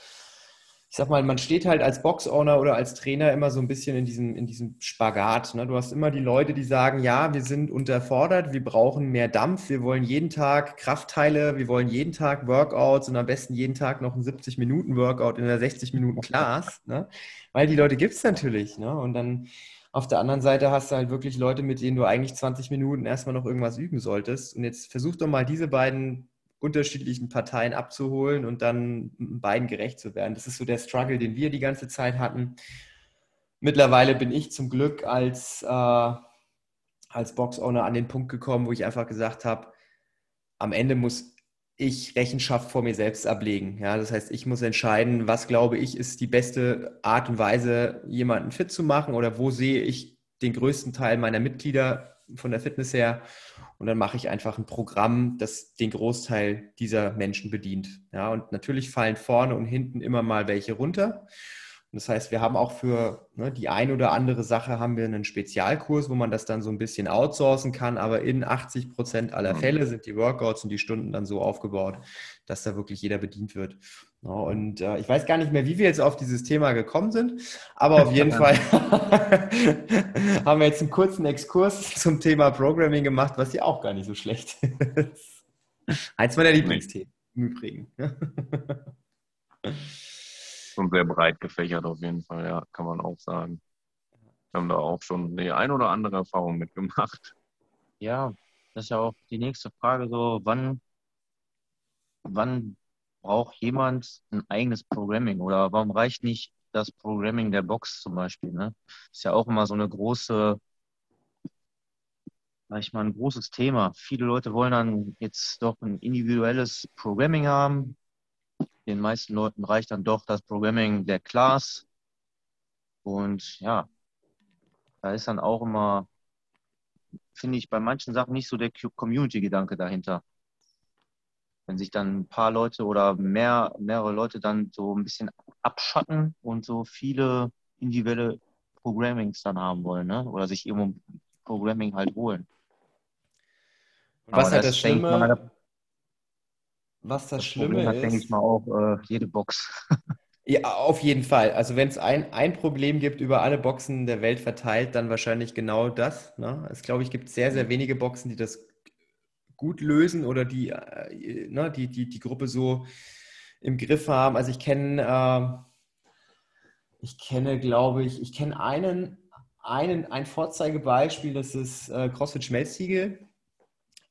ich sag mal, man steht halt als Box-Owner oder als Trainer immer so ein bisschen in diesem, in diesem Spagat. Ne? Du hast immer die Leute, die sagen, ja, wir sind unterfordert, wir brauchen mehr Dampf, wir wollen jeden Tag Kraftteile, wir wollen jeden Tag Workouts und am besten jeden Tag noch einen 70-Minuten-Workout in einer 60-Minuten-Class. Ne? Weil die Leute gibt es natürlich. Ne? Und dann auf der anderen Seite hast du halt wirklich Leute, mit denen du eigentlich 20 Minuten erstmal noch irgendwas üben solltest. Und jetzt versuch doch mal diese beiden unterschiedlichen Parteien abzuholen und dann beiden gerecht zu werden. Das ist so der Struggle, den wir die ganze Zeit hatten. Mittlerweile bin ich zum Glück als, äh, als Box-Owner an den Punkt gekommen, wo ich einfach gesagt habe, am Ende muss ich Rechenschaft vor mir selbst ablegen. Ja, das heißt, ich muss entscheiden, was glaube ich ist die beste Art und Weise, jemanden fit zu machen oder wo sehe ich den größten Teil meiner Mitglieder von der Fitness her und dann mache ich einfach ein Programm, das den Großteil dieser Menschen bedient. Ja, und natürlich fallen vorne und hinten immer mal welche runter. Das heißt, wir haben auch für ne, die ein oder andere Sache haben wir einen Spezialkurs, wo man das dann so ein bisschen outsourcen kann. Aber in 80 Prozent aller mhm. Fälle sind die Workouts und die Stunden dann so aufgebaut, dass da wirklich jeder bedient wird. Ja, und äh, ich weiß gar nicht mehr, wie wir jetzt auf dieses Thema gekommen sind, aber auf jeden Fall haben wir jetzt einen kurzen Exkurs zum Thema Programming gemacht, was ja auch gar nicht so schlecht ist. Eins meiner Lieblingsthemen im Übrigen. schon sehr breit gefächert auf jeden Fall, ja, kann man auch sagen. Wir haben da auch schon die ein oder andere Erfahrung mitgemacht. Ja, das ist ja auch die nächste Frage so, wann wann braucht jemand ein eigenes Programming oder warum reicht nicht das Programming der Box zum Beispiel? Ne? Ist ja auch immer so eine große, sag ich mal, ein großes Thema. Viele Leute wollen dann jetzt doch ein individuelles Programming haben. Den meisten Leuten reicht dann doch das Programming der Class. Und ja, da ist dann auch immer, finde ich, bei manchen Sachen nicht so der Community-Gedanke dahinter wenn sich dann ein paar Leute oder mehr, mehrere Leute dann so ein bisschen abschatten und so viele individuelle Programmings dann haben wollen, ne? Oder sich irgendwo Programming halt holen. Und was halt das, das Schlimme, mal, was das, das Schlimme Problem ist, denke ich mal auch äh, jede Box. ja, auf jeden Fall. Also wenn es ein, ein Problem gibt über alle Boxen der Welt verteilt, dann wahrscheinlich genau das. Ne? Es glaube ich gibt sehr, sehr wenige Boxen, die das gut lösen oder die, äh, ne, die, die, die Gruppe so im Griff haben. Also ich kenne, äh, ich kenne, glaube ich, ich kenne einen, einen, ein Vorzeigebeispiel, das ist äh, CrossFit Schmelztiegel.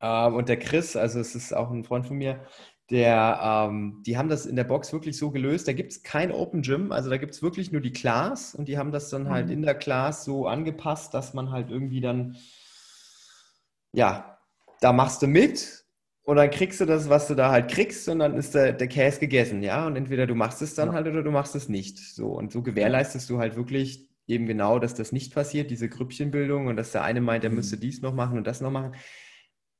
Äh, und der Chris, also es ist auch ein Freund von mir, der, ähm, die haben das in der Box wirklich so gelöst. Da gibt es kein Open Gym, also da gibt es wirklich nur die Class und die haben das dann halt mhm. in der Class so angepasst, dass man halt irgendwie dann, ja, da machst du mit und dann kriegst du das, was du da halt kriegst und dann ist der, der Käse gegessen, ja. Und entweder du machst es dann ja. halt oder du machst es nicht. So und so gewährleistest du halt wirklich eben genau, dass das nicht passiert, diese Grüppchenbildung und dass der eine meint, er mhm. müsste dies noch machen und das noch machen.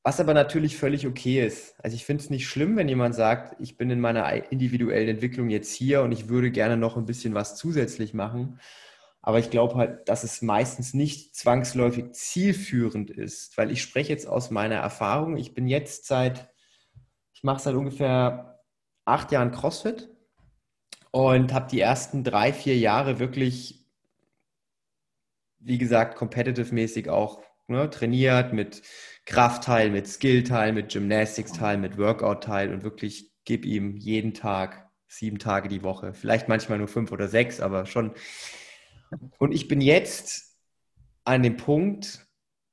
Was aber natürlich völlig okay ist. Also ich finde es nicht schlimm, wenn jemand sagt, ich bin in meiner individuellen Entwicklung jetzt hier und ich würde gerne noch ein bisschen was zusätzlich machen. Aber ich glaube halt, dass es meistens nicht zwangsläufig zielführend ist, weil ich spreche jetzt aus meiner Erfahrung. Ich bin jetzt seit, ich mache seit ungefähr acht Jahren CrossFit und habe die ersten drei, vier Jahre wirklich, wie gesagt, competitive-mäßig auch ne, trainiert mit Kraftteil, mit Skillteil, mit Gymnastics-Teil, mit Workout-Teil und wirklich gib ihm jeden Tag sieben Tage die Woche. Vielleicht manchmal nur fünf oder sechs, aber schon und ich bin jetzt an dem Punkt,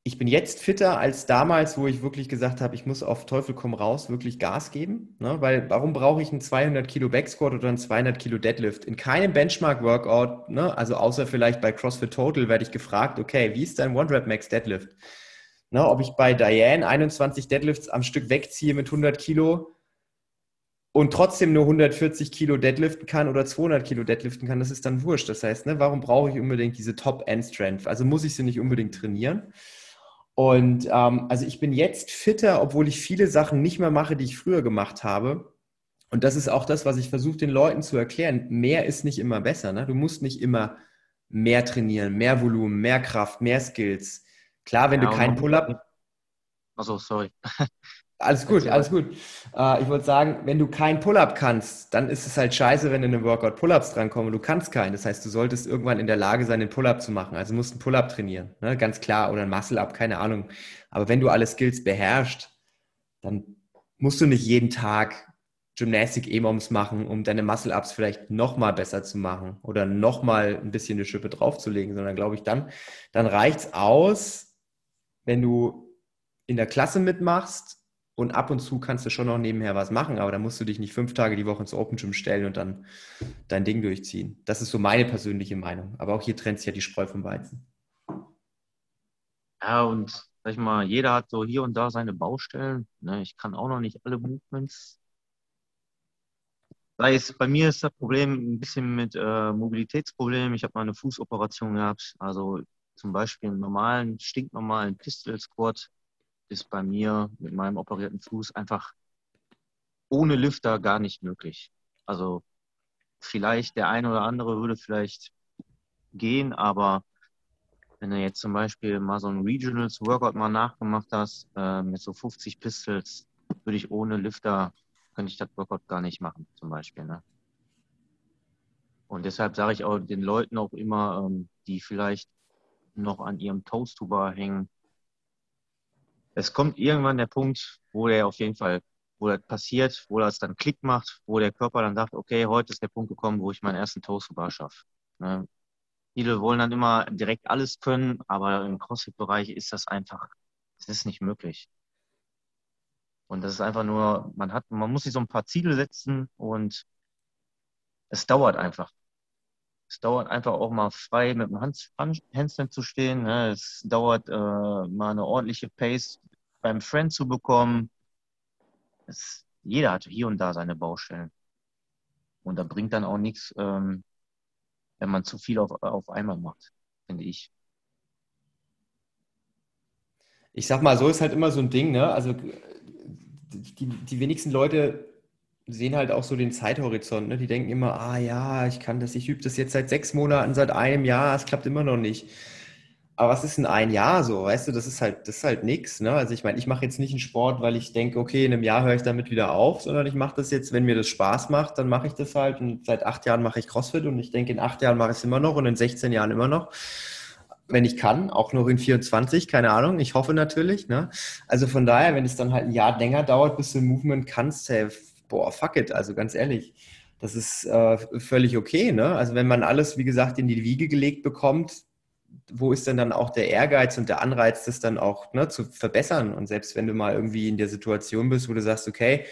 ich bin jetzt fitter als damals, wo ich wirklich gesagt habe, ich muss auf Teufel komm raus wirklich Gas geben. Ne? Weil warum brauche ich einen 200 Kilo Backsquat oder einen 200 Kilo Deadlift? In keinem Benchmark-Workout, ne? also außer vielleicht bei CrossFit Total, werde ich gefragt, okay, wie ist dein One-Rep Max Deadlift? Ne? Ob ich bei Diane 21 Deadlifts am Stück wegziehe mit 100 Kilo und trotzdem nur 140 Kilo deadliften kann oder 200 Kilo deadliften kann, das ist dann wurscht. Das heißt, ne, warum brauche ich unbedingt diese Top-End-Strength? Also muss ich sie nicht unbedingt trainieren. Und ähm, also ich bin jetzt fitter, obwohl ich viele Sachen nicht mehr mache, die ich früher gemacht habe. Und das ist auch das, was ich versuche den Leuten zu erklären. Mehr ist nicht immer besser. Ne? Du musst nicht immer mehr trainieren, mehr Volumen, mehr Kraft, mehr Skills. Klar, wenn ja, du keinen Pull-up. Also sorry. Alles gut, alles gut. Äh, ich wollte sagen, wenn du kein Pull-up kannst, dann ist es halt scheiße, wenn in einem Workout Pull-ups drankommen und du kannst keinen. Das heißt, du solltest irgendwann in der Lage sein, den Pull-up zu machen. Also musst einen Pull-up trainieren, ne? ganz klar, oder ein Muscle-up, keine Ahnung. Aber wenn du alle Skills beherrschst, dann musst du nicht jeden Tag Gymnastik-EMOMs machen, um deine Muscle-ups vielleicht nochmal besser zu machen oder nochmal ein bisschen eine Schippe draufzulegen, sondern glaube ich, dann, dann reicht es aus, wenn du in der Klasse mitmachst und ab und zu kannst du schon noch nebenher was machen, aber da musst du dich nicht fünf Tage die Woche ins Open Gym stellen und dann dein Ding durchziehen. Das ist so meine persönliche Meinung. Aber auch hier trennt sich ja die Spreu vom Weizen. Ja, und sag ich mal, jeder hat so hier und da seine Baustellen. Ne? Ich kann auch noch nicht alle Movements. Bei mir ist das Problem ein bisschen mit äh, Mobilitätsproblemen. Ich habe mal eine Fußoperation gehabt. Also zum Beispiel einen normalen, stinknormalen Pistol Squat ist bei mir mit meinem operierten Fuß einfach ohne Lüfter gar nicht möglich. Also vielleicht der eine oder andere würde vielleicht gehen, aber wenn du jetzt zum Beispiel mal so ein Regionals Workout mal nachgemacht hast, äh, mit so 50 Pistols, würde ich ohne Lüfter, könnte ich das Workout gar nicht machen, zum Beispiel. Ne? Und deshalb sage ich auch den Leuten auch immer, ähm, die vielleicht noch an ihrem Toasttuber hängen, es kommt irgendwann der Punkt, wo der auf jeden Fall, wo das passiert, wo das dann Klick macht, wo der Körper dann sagt, okay, heute ist der Punkt gekommen, wo ich meinen ersten Toast to Bar schaffe. Ne? Viele wollen dann immer direkt alles können, aber im CrossFit-Bereich ist das einfach, es ist nicht möglich. Und das ist einfach nur, man hat, man muss sich so ein paar Ziele setzen und es dauert einfach. Es dauert einfach auch mal frei mit dem Handstand zu stehen. Ne? Es dauert äh, mal eine ordentliche Pace beim Friend zu bekommen. Es, jeder hat hier und da seine Baustellen. Und da bringt dann auch nichts, ähm, wenn man zu viel auf, auf einmal macht, finde ich. Ich sag mal, so ist halt immer so ein Ding, ne? Also die, die wenigsten Leute sehen halt auch so den Zeithorizont. Ne? Die denken immer, ah ja, ich kann das, ich übe das jetzt seit sechs Monaten, seit einem Jahr, es klappt immer noch nicht. Aber was ist in ein Jahr so? Weißt du, das ist halt, das ist halt nichts. Ne? Also ich meine, ich mache jetzt nicht einen Sport, weil ich denke, okay, in einem Jahr höre ich damit wieder auf, sondern ich mache das jetzt, wenn mir das Spaß macht, dann mache ich das halt. Und seit acht Jahren mache ich CrossFit und ich denke, in acht Jahren mache ich es immer noch und in 16 Jahren immer noch. Wenn ich kann, auch noch in 24, keine Ahnung. Ich hoffe natürlich. Ne? Also von daher, wenn es dann halt ein Jahr länger dauert, bis du Movement kannst, hey, boah, fuck it, also ganz ehrlich, das ist äh, völlig okay. Ne? Also wenn man alles, wie gesagt, in die Wiege gelegt bekommt, wo ist denn dann auch der Ehrgeiz und der Anreiz, das dann auch ne, zu verbessern? Und selbst wenn du mal irgendwie in der Situation bist, wo du sagst, okay,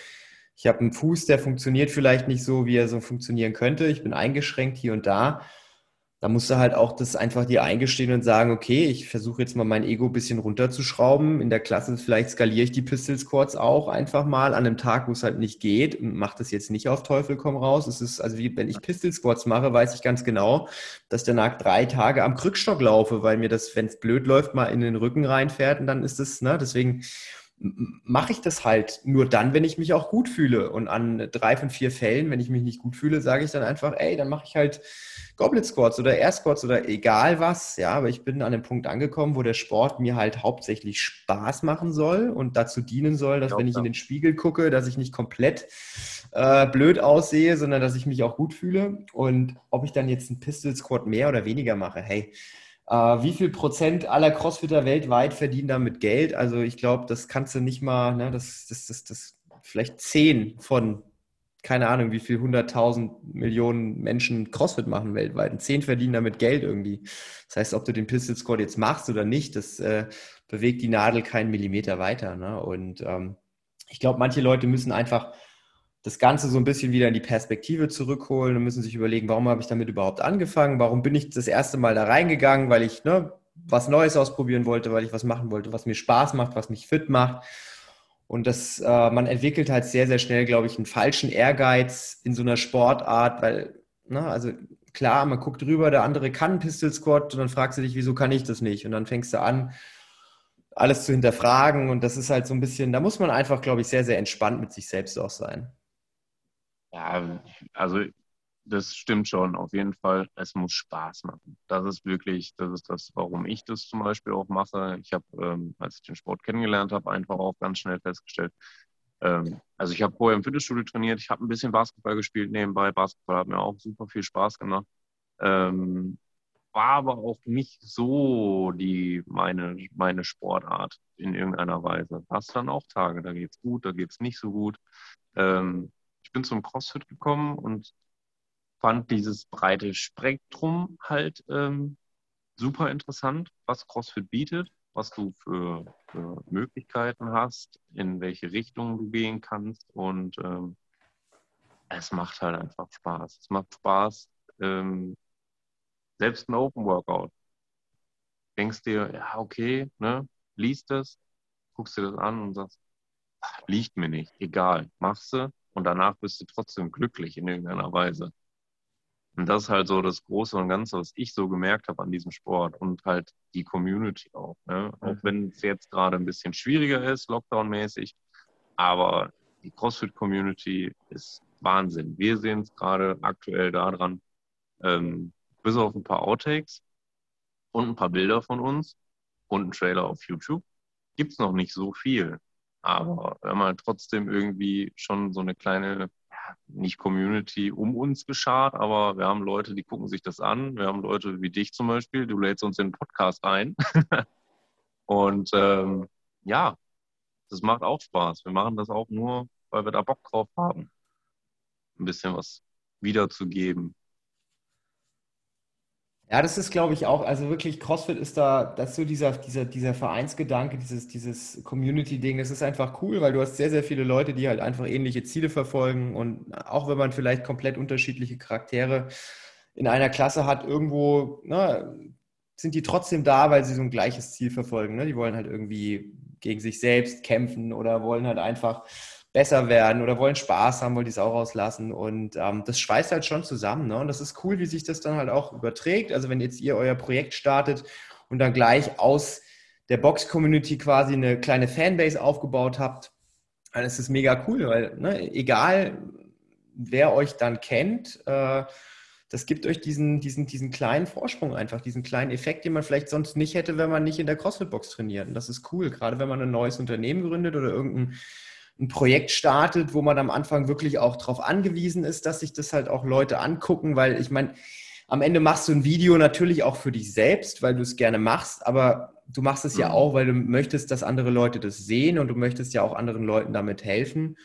ich habe einen Fuß, der funktioniert vielleicht nicht so, wie er so funktionieren könnte, ich bin eingeschränkt hier und da, da musst du halt auch das einfach dir eingestehen und sagen, okay, ich versuche jetzt mal mein Ego ein bisschen runterzuschrauben. In der Klasse vielleicht skaliere ich die Pistol Squats auch einfach mal an einem Tag, wo es halt nicht geht und mache das jetzt nicht auf Teufel komm raus. Es ist also wie wenn ich Pistol Squats mache, weiß ich ganz genau, dass der danach drei Tage am Krückstock laufe, weil mir das, wenn es blöd läuft, mal in den Rücken reinfährt und dann ist das, ne, deswegen mache ich das halt nur dann, wenn ich mich auch gut fühle. Und an drei von vier Fällen, wenn ich mich nicht gut fühle, sage ich dann einfach, ey, dann mache ich halt Goblet Squats oder Air Squats oder egal was. Ja, aber ich bin an dem Punkt angekommen, wo der Sport mir halt hauptsächlich Spaß machen soll und dazu dienen soll, dass, wenn ich in den Spiegel gucke, dass ich nicht komplett äh, blöd aussehe, sondern dass ich mich auch gut fühle. Und ob ich dann jetzt einen Pistol Squat mehr oder weniger mache, hey, Uh, wie viel Prozent aller Crossfitter weltweit verdienen damit Geld? Also ich glaube, das kannst du nicht mal, ne, das, das, das, das vielleicht zehn von, keine Ahnung, wie viel hunderttausend Millionen Menschen Crossfit machen weltweit. Und zehn verdienen damit Geld irgendwie. Das heißt, ob du den Pistol Squat jetzt machst oder nicht, das äh, bewegt die Nadel keinen Millimeter weiter. Ne? Und ähm, ich glaube, manche Leute müssen einfach das Ganze so ein bisschen wieder in die Perspektive zurückholen und müssen sich überlegen, warum habe ich damit überhaupt angefangen? Warum bin ich das erste Mal da reingegangen? Weil ich ne, was Neues ausprobieren wollte, weil ich was machen wollte, was mir Spaß macht, was mich fit macht. Und das, äh, man entwickelt halt sehr, sehr schnell, glaube ich, einen falschen Ehrgeiz in so einer Sportart, weil, ne, also klar, man guckt drüber, der andere kann Pistol Squat und dann fragst du dich, wieso kann ich das nicht? Und dann fängst du an, alles zu hinterfragen und das ist halt so ein bisschen, da muss man einfach, glaube ich, sehr, sehr entspannt mit sich selbst auch sein. Ja, also das stimmt schon, auf jeden Fall. Es muss Spaß machen. Das ist wirklich, das ist das, warum ich das zum Beispiel auch mache. Ich habe, ähm, als ich den Sport kennengelernt habe, einfach auch ganz schnell festgestellt, ähm, also ich habe vorher im Fitnessstudio trainiert, ich habe ein bisschen Basketball gespielt nebenbei. Basketball hat mir auch super viel Spaß gemacht. Ähm, war aber auch nicht so die meine, meine Sportart in irgendeiner Weise. Hast dann auch Tage, da geht es gut, da geht es nicht so gut. Ähm, ich bin zum CrossFit gekommen und fand dieses breite Spektrum halt ähm, super interessant, was CrossFit bietet, was du für, für, Möglichkeiten hast, in welche Richtung du gehen kannst und ähm, es macht halt einfach Spaß. Es macht Spaß, ähm, selbst ein Open Workout. Denkst dir, ja, okay, ne, liest das, guckst dir das an und sagst, liegt mir nicht, egal, machst du, und danach bist du trotzdem glücklich in irgendeiner Weise. Und das ist halt so das Große und Ganze, was ich so gemerkt habe an diesem Sport und halt die Community auch. Ne? Auch mhm. wenn es jetzt gerade ein bisschen schwieriger ist, Lockdown-mäßig, aber die CrossFit-Community ist Wahnsinn. Wir sehen es gerade aktuell daran, ähm, bis auf ein paar Outtakes und ein paar Bilder von uns und einen Trailer auf YouTube, gibt es noch nicht so viel. Aber wir haben halt trotzdem irgendwie schon so eine kleine, nicht Community um uns geschart, aber wir haben Leute, die gucken sich das an. Wir haben Leute wie dich zum Beispiel, du lädst uns in den Podcast ein. Und ähm, ja, das macht auch Spaß. Wir machen das auch nur, weil wir da Bock drauf haben. Ein bisschen was wiederzugeben. Ja, das ist, glaube ich, auch, also wirklich, CrossFit ist da, das ist so dieser, dieser, dieser Vereinsgedanke, dieses, dieses Community-Ding, das ist einfach cool, weil du hast sehr, sehr viele Leute, die halt einfach ähnliche Ziele verfolgen und auch wenn man vielleicht komplett unterschiedliche Charaktere in einer Klasse hat, irgendwo, ne, sind die trotzdem da, weil sie so ein gleiches Ziel verfolgen. Ne? Die wollen halt irgendwie gegen sich selbst kämpfen oder wollen halt einfach besser werden oder wollen Spaß haben, wollen die es auch rauslassen. Und ähm, das schweißt halt schon zusammen. Ne? Und das ist cool, wie sich das dann halt auch überträgt. Also wenn jetzt ihr euer Projekt startet und dann gleich aus der Box-Community quasi eine kleine Fanbase aufgebaut habt, dann ist es mega cool, weil ne, egal wer euch dann kennt, äh, das gibt euch diesen, diesen, diesen kleinen Vorsprung einfach, diesen kleinen Effekt, den man vielleicht sonst nicht hätte, wenn man nicht in der CrossFit-Box trainiert. Und das ist cool, gerade wenn man ein neues Unternehmen gründet oder irgendein ein Projekt startet, wo man am Anfang wirklich auch darauf angewiesen ist, dass sich das halt auch Leute angucken, weil ich meine, am Ende machst du ein Video natürlich auch für dich selbst, weil du es gerne machst, aber du machst es ja mhm. auch, weil du möchtest, dass andere Leute das sehen und du möchtest ja auch anderen Leuten damit helfen.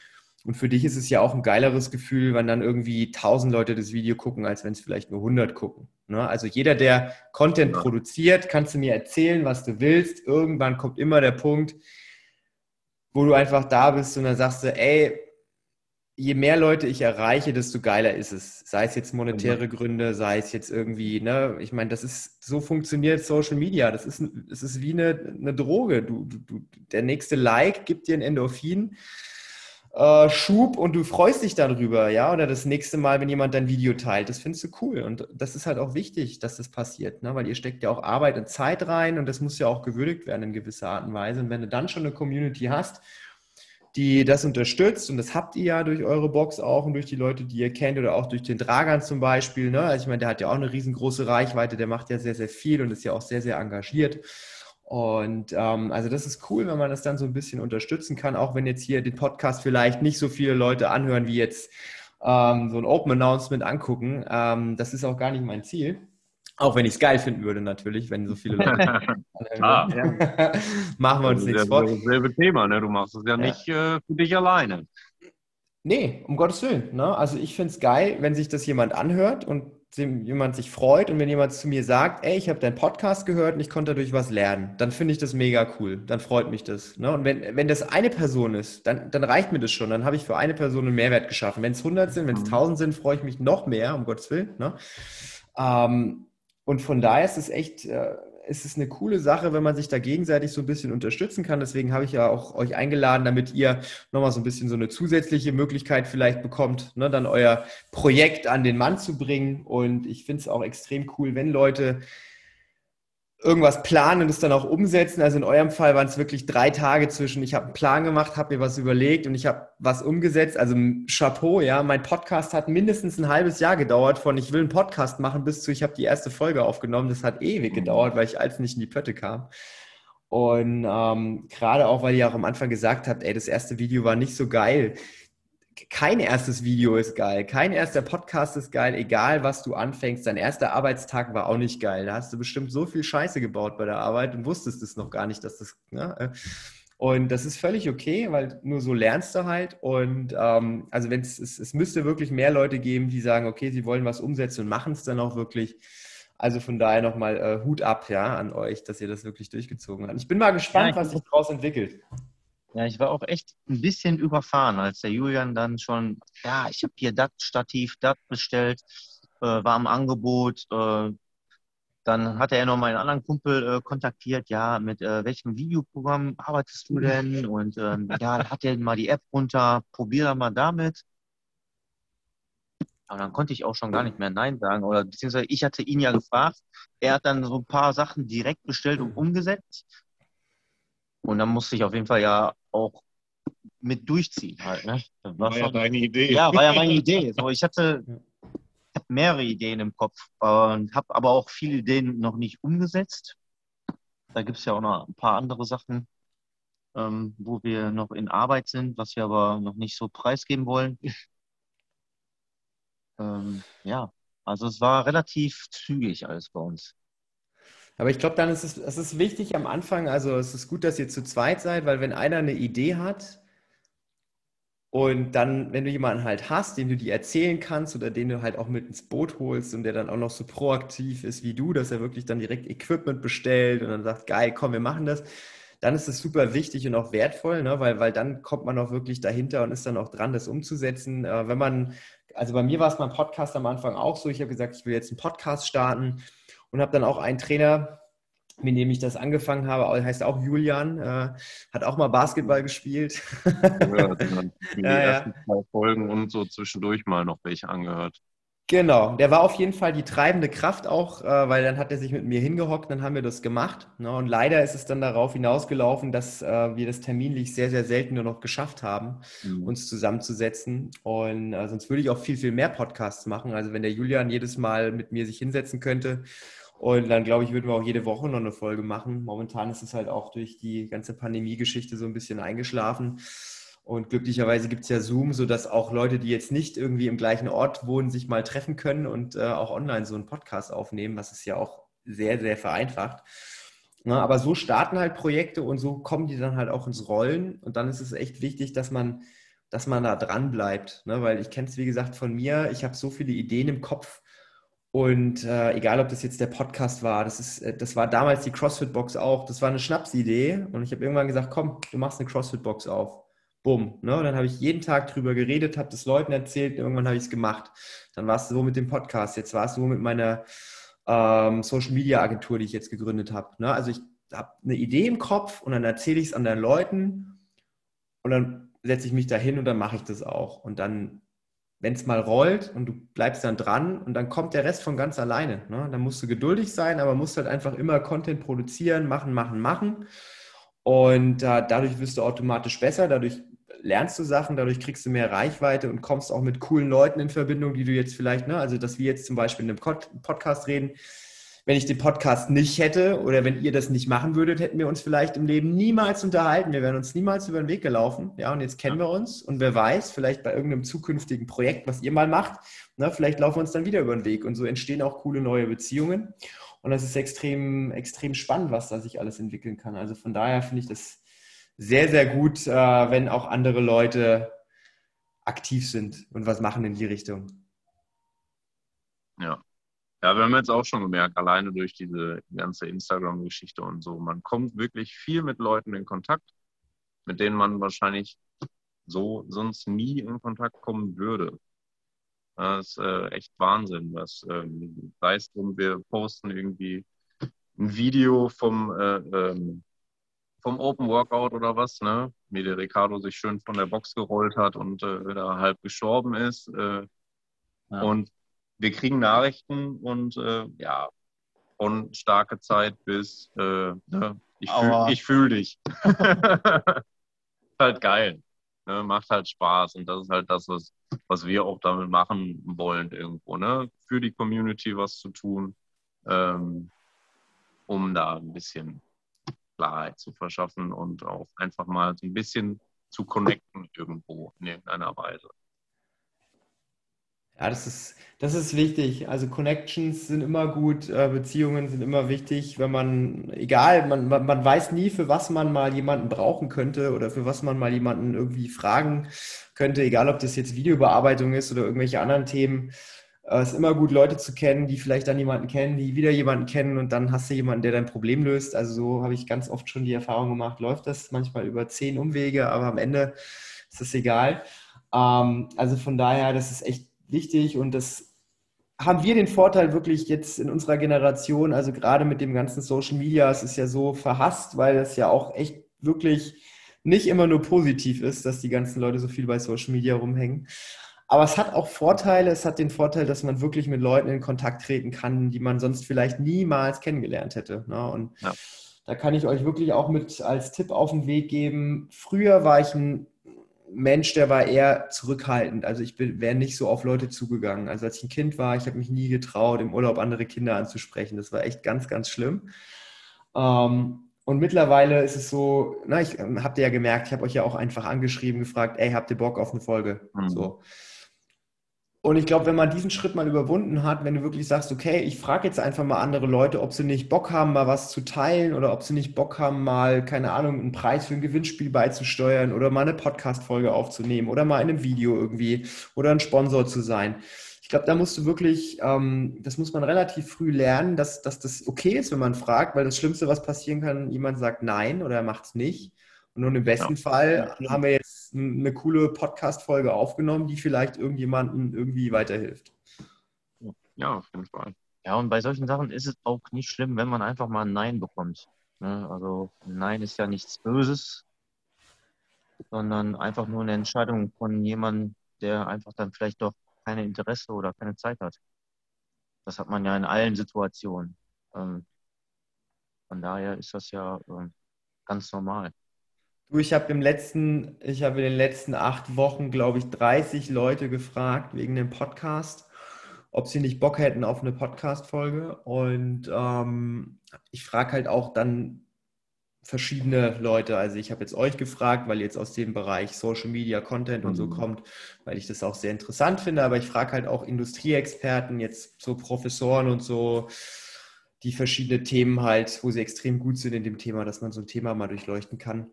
Und für dich ist es ja auch ein geileres Gefühl, wenn dann irgendwie 1000 Leute das Video gucken, als wenn es vielleicht nur 100 gucken. Ne? Also jeder, der Content produziert, kannst du mir erzählen, was du willst. Irgendwann kommt immer der Punkt, wo du einfach da bist und dann sagst du, ey, je mehr Leute ich erreiche, desto geiler ist es. Sei es jetzt monetäre Gründe, sei es jetzt irgendwie, ne, ich meine, das ist, so funktioniert Social Media. Das ist, das ist wie eine, eine Droge. Du, du, der nächste Like gibt dir ein Endorphin äh, Schub und du freust dich darüber, ja, oder das nächste Mal, wenn jemand dein Video teilt, das findest du cool und das ist halt auch wichtig, dass das passiert, ne? weil ihr steckt ja auch Arbeit und Zeit rein und das muss ja auch gewürdigt werden in gewisser Art und Weise und wenn du dann schon eine Community hast, die das unterstützt und das habt ihr ja durch eure Box auch und durch die Leute, die ihr kennt oder auch durch den Dragan zum Beispiel, ne? also ich meine, der hat ja auch eine riesengroße Reichweite, der macht ja sehr, sehr viel und ist ja auch sehr, sehr engagiert und ähm, also das ist cool, wenn man das dann so ein bisschen unterstützen kann, auch wenn jetzt hier den Podcast vielleicht nicht so viele Leute anhören, wie jetzt ähm, so ein Open Announcement angucken. Ähm, das ist auch gar nicht mein Ziel. Auch wenn ich es geil finden würde, natürlich, wenn so viele Leute ah, ja. Machen wir uns nichts vor. Das ist dasselbe Thema, ne? Du machst es ja, ja. nicht äh, für dich alleine. Nee, um Gottes Willen. Ne? Also ich finde es geil, wenn sich das jemand anhört und jemand sich freut und wenn jemand zu mir sagt, ey, ich habe deinen Podcast gehört und ich konnte dadurch was lernen, dann finde ich das mega cool. Dann freut mich das. Ne? Und wenn, wenn das eine Person ist, dann, dann reicht mir das schon. Dann habe ich für eine Person einen Mehrwert geschaffen. Wenn es 100 sind, wenn es 1000 sind, freue ich mich noch mehr, um Gottes Willen. Ne? Ähm, und von daher ist es echt... Äh, es ist eine coole Sache, wenn man sich da gegenseitig so ein bisschen unterstützen kann. Deswegen habe ich ja auch euch eingeladen, damit ihr nochmal so ein bisschen so eine zusätzliche Möglichkeit vielleicht bekommt, ne, dann euer Projekt an den Mann zu bringen. Und ich finde es auch extrem cool, wenn Leute irgendwas planen und es dann auch umsetzen. Also in eurem Fall waren es wirklich drei Tage zwischen, ich habe einen Plan gemacht, habe mir was überlegt und ich habe was umgesetzt. Also Chapeau, ja. Mein Podcast hat mindestens ein halbes Jahr gedauert, von ich will einen Podcast machen bis zu ich habe die erste Folge aufgenommen. Das hat ewig gedauert, weil ich als nicht in die Pötte kam. Und ähm, gerade auch, weil ihr auch am Anfang gesagt habt, ey, das erste Video war nicht so geil kein erstes Video ist geil, kein erster Podcast ist geil, egal was du anfängst. Dein erster Arbeitstag war auch nicht geil. Da hast du bestimmt so viel Scheiße gebaut bei der Arbeit und wusstest es noch gar nicht, dass das. Ne? Und das ist völlig okay, weil nur so lernst du halt. Und ähm, also wenn es, es müsste wirklich mehr Leute geben, die sagen, okay, sie wollen was umsetzen und machen es dann auch wirklich. Also von daher nochmal äh, Hut ab, ja, an euch, dass ihr das wirklich durchgezogen habt. Ich bin mal gespannt, was sich daraus entwickelt. Ja, ich war auch echt ein bisschen überfahren, als der Julian dann schon, ja, ich habe hier das Stativ, das bestellt, äh, war im Angebot. Äh, dann hatte er noch meinen anderen Kumpel äh, kontaktiert, ja, mit äh, welchem Videoprogramm arbeitest du denn? Und ähm, ja, hat er mal die App runter, probier da mal damit. Aber dann konnte ich auch schon gar nicht mehr Nein sagen. Oder beziehungsweise ich hatte ihn ja gefragt. Er hat dann so ein paar Sachen direkt bestellt und umgesetzt. Und dann musste ich auf jeden Fall ja auch mit durchziehen halt. Ne? Das war, war ja deine Idee. Ja, war ja meine Idee. So, ich hatte ich hab mehrere Ideen im Kopf und habe aber auch viele Ideen noch nicht umgesetzt. Da gibt es ja auch noch ein paar andere Sachen, ähm, wo wir noch in Arbeit sind, was wir aber noch nicht so preisgeben wollen. ähm, ja, also es war relativ zügig alles bei uns. Aber ich glaube, dann ist es, es ist wichtig am Anfang, also es ist gut, dass ihr zu zweit seid, weil wenn einer eine Idee hat Und dann, wenn du jemanden halt hast, dem du die erzählen kannst oder den du halt auch mit ins Boot holst und der dann auch noch so proaktiv ist wie du, dass er wirklich dann direkt Equipment bestellt und dann sagt, geil, komm, wir machen das, dann ist es super wichtig und auch wertvoll, ne? weil, weil dann kommt man auch wirklich dahinter und ist dann auch dran, das umzusetzen. Äh, wenn man, also bei mir war es beim Podcast am Anfang auch so, ich habe gesagt, ich will jetzt einen Podcast starten und habe dann auch einen Trainer mit dem ich das angefangen habe, heißt auch Julian, äh, hat auch mal Basketball gespielt. ja, die ja, ersten ja. zwei Folgen und so zwischendurch mal noch welche angehört. Genau, der war auf jeden Fall die treibende Kraft auch, äh, weil dann hat er sich mit mir hingehockt, dann haben wir das gemacht. Ne? Und leider ist es dann darauf hinausgelaufen, dass äh, wir das terminlich sehr, sehr selten nur noch geschafft haben, mhm. uns zusammenzusetzen. Und äh, sonst würde ich auch viel, viel mehr Podcasts machen. Also wenn der Julian jedes Mal mit mir sich hinsetzen könnte und dann, glaube ich, würden wir auch jede Woche noch eine Folge machen. Momentan ist es halt auch durch die ganze Pandemie-Geschichte so ein bisschen eingeschlafen. Und glücklicherweise gibt es ja Zoom, sodass auch Leute, die jetzt nicht irgendwie im gleichen Ort wohnen, sich mal treffen können und äh, auch online so einen Podcast aufnehmen, was es ja auch sehr, sehr vereinfacht. Na, aber so starten halt Projekte und so kommen die dann halt auch ins Rollen. Und dann ist es echt wichtig, dass man, dass man da dran bleibt. Ne? Weil ich kenne es, wie gesagt, von mir. Ich habe so viele Ideen im Kopf und äh, egal, ob das jetzt der Podcast war, das, ist, äh, das war damals die CrossFit-Box auch, das war eine Schnapsidee. Und ich habe irgendwann gesagt, komm, du machst eine CrossFit-Box auf. Bumm. Ne? Und dann habe ich jeden Tag drüber geredet, habe das Leuten erzählt, irgendwann habe ich es gemacht. Dann war es so mit dem Podcast, jetzt war es so mit meiner ähm, Social-Media-Agentur, die ich jetzt gegründet habe. Ne? Also ich habe eine Idee im Kopf und dann erzähle ich es anderen Leuten und dann setze ich mich da hin und dann mache ich das auch. Und dann wenn es mal rollt und du bleibst dann dran und dann kommt der Rest von ganz alleine. Ne? Dann musst du geduldig sein, aber musst halt einfach immer Content produzieren, machen, machen, machen. Und äh, dadurch wirst du automatisch besser, dadurch lernst du Sachen, dadurch kriegst du mehr Reichweite und kommst auch mit coolen Leuten in Verbindung, die du jetzt vielleicht, ne, also dass wir jetzt zum Beispiel in einem Podcast reden, wenn ich den Podcast nicht hätte oder wenn ihr das nicht machen würdet, hätten wir uns vielleicht im Leben niemals unterhalten. Wir wären uns niemals über den Weg gelaufen. Ja, und jetzt kennen wir uns und wer weiß, vielleicht bei irgendeinem zukünftigen Projekt, was ihr mal macht, ne, vielleicht laufen wir uns dann wieder über den Weg und so entstehen auch coole neue Beziehungen. Und das ist extrem, extrem spannend, was da sich alles entwickeln kann. Also von daher finde ich das sehr, sehr gut, äh, wenn auch andere Leute aktiv sind und was machen in die Richtung. Ja, ja, wir haben jetzt auch schon gemerkt, alleine durch diese ganze Instagram-Geschichte und so, man kommt wirklich viel mit Leuten in Kontakt, mit denen man wahrscheinlich so sonst nie in Kontakt kommen würde. Das ist äh, echt Wahnsinn. Was, ähm, sei es drum, wir posten irgendwie ein Video vom, äh, ähm, vom Open Workout oder was, ne? Wie der Ricardo sich schön von der Box gerollt hat und äh, wieder halb gestorben ist. Äh, ja. Und wir kriegen Nachrichten und äh, ja, von starke Zeit bis äh, ne, ich fühle fühl dich. halt geil. Ne? Macht halt Spaß und das ist halt das, was, was wir auch damit machen wollen irgendwo. Ne? Für die Community was zu tun, ähm, um da ein bisschen Klarheit zu verschaffen und auch einfach mal so ein bisschen zu connecten irgendwo in irgendeiner Weise. Ja, das ist, das ist wichtig. Also Connections sind immer gut, äh, Beziehungen sind immer wichtig, wenn man, egal, man, man, man weiß nie, für was man mal jemanden brauchen könnte oder für was man mal jemanden irgendwie fragen könnte, egal ob das jetzt Videobearbeitung ist oder irgendwelche anderen Themen. Äh, es ist immer gut, Leute zu kennen, die vielleicht dann jemanden kennen, die wieder jemanden kennen und dann hast du jemanden, der dein Problem löst. Also so habe ich ganz oft schon die Erfahrung gemacht, läuft das manchmal über zehn Umwege, aber am Ende ist es egal. Ähm, also von daher, das ist echt wichtig und das haben wir den Vorteil wirklich jetzt in unserer Generation, also gerade mit dem ganzen Social Media, es ist ja so verhasst, weil es ja auch echt wirklich nicht immer nur positiv ist, dass die ganzen Leute so viel bei Social Media rumhängen. Aber es hat auch Vorteile. Es hat den Vorteil, dass man wirklich mit Leuten in Kontakt treten kann, die man sonst vielleicht niemals kennengelernt hätte. Ne? Und ja. da kann ich euch wirklich auch mit als Tipp auf den Weg geben. Früher war ich ein Mensch, der war eher zurückhaltend. Also ich wäre nicht so auf Leute zugegangen. Also als ich ein Kind war, ich habe mich nie getraut, im Urlaub andere Kinder anzusprechen. Das war echt ganz, ganz schlimm. Ähm, und mittlerweile ist es so, na, ich ähm, habt ihr ja gemerkt, ich habe euch ja auch einfach angeschrieben, gefragt, ey, habt ihr Bock auf eine Folge? Mhm. So. Und ich glaube, wenn man diesen Schritt mal überwunden hat, wenn du wirklich sagst, okay, ich frage jetzt einfach mal andere Leute, ob sie nicht Bock haben, mal was zu teilen oder ob sie nicht Bock haben, mal, keine Ahnung, einen Preis für ein Gewinnspiel beizusteuern oder mal eine Podcast-Folge aufzunehmen oder mal in einem Video irgendwie oder ein Sponsor zu sein. Ich glaube, da musst du wirklich, ähm, das muss man relativ früh lernen, dass, dass das okay ist, wenn man fragt, weil das Schlimmste, was passieren kann, jemand sagt nein oder er macht es nicht. Und nun im besten ja. Fall haben wir jetzt eine coole Podcast-Folge aufgenommen, die vielleicht irgendjemandem irgendwie weiterhilft. Ja, auf jeden Fall. Ja, und bei solchen Sachen ist es auch nicht schlimm, wenn man einfach mal ein Nein bekommt. Ne? Also Nein ist ja nichts Böses, sondern einfach nur eine Entscheidung von jemandem, der einfach dann vielleicht doch keine Interesse oder keine Zeit hat. Das hat man ja in allen Situationen. Ähm, von daher ist das ja ähm, ganz normal. Du, ich habe im letzten, ich habe in den letzten acht Wochen, glaube ich, 30 Leute gefragt wegen dem Podcast, ob sie nicht Bock hätten auf eine Podcast-Folge. Und ähm, ich frage halt auch dann verschiedene Leute. Also ich habe jetzt euch gefragt, weil ihr jetzt aus dem Bereich Social Media, Content und so mhm. kommt, weil ich das auch sehr interessant finde. Aber ich frage halt auch Industrieexperten, jetzt so Professoren und so, die verschiedene Themen halt, wo sie extrem gut sind in dem Thema, dass man so ein Thema mal durchleuchten kann.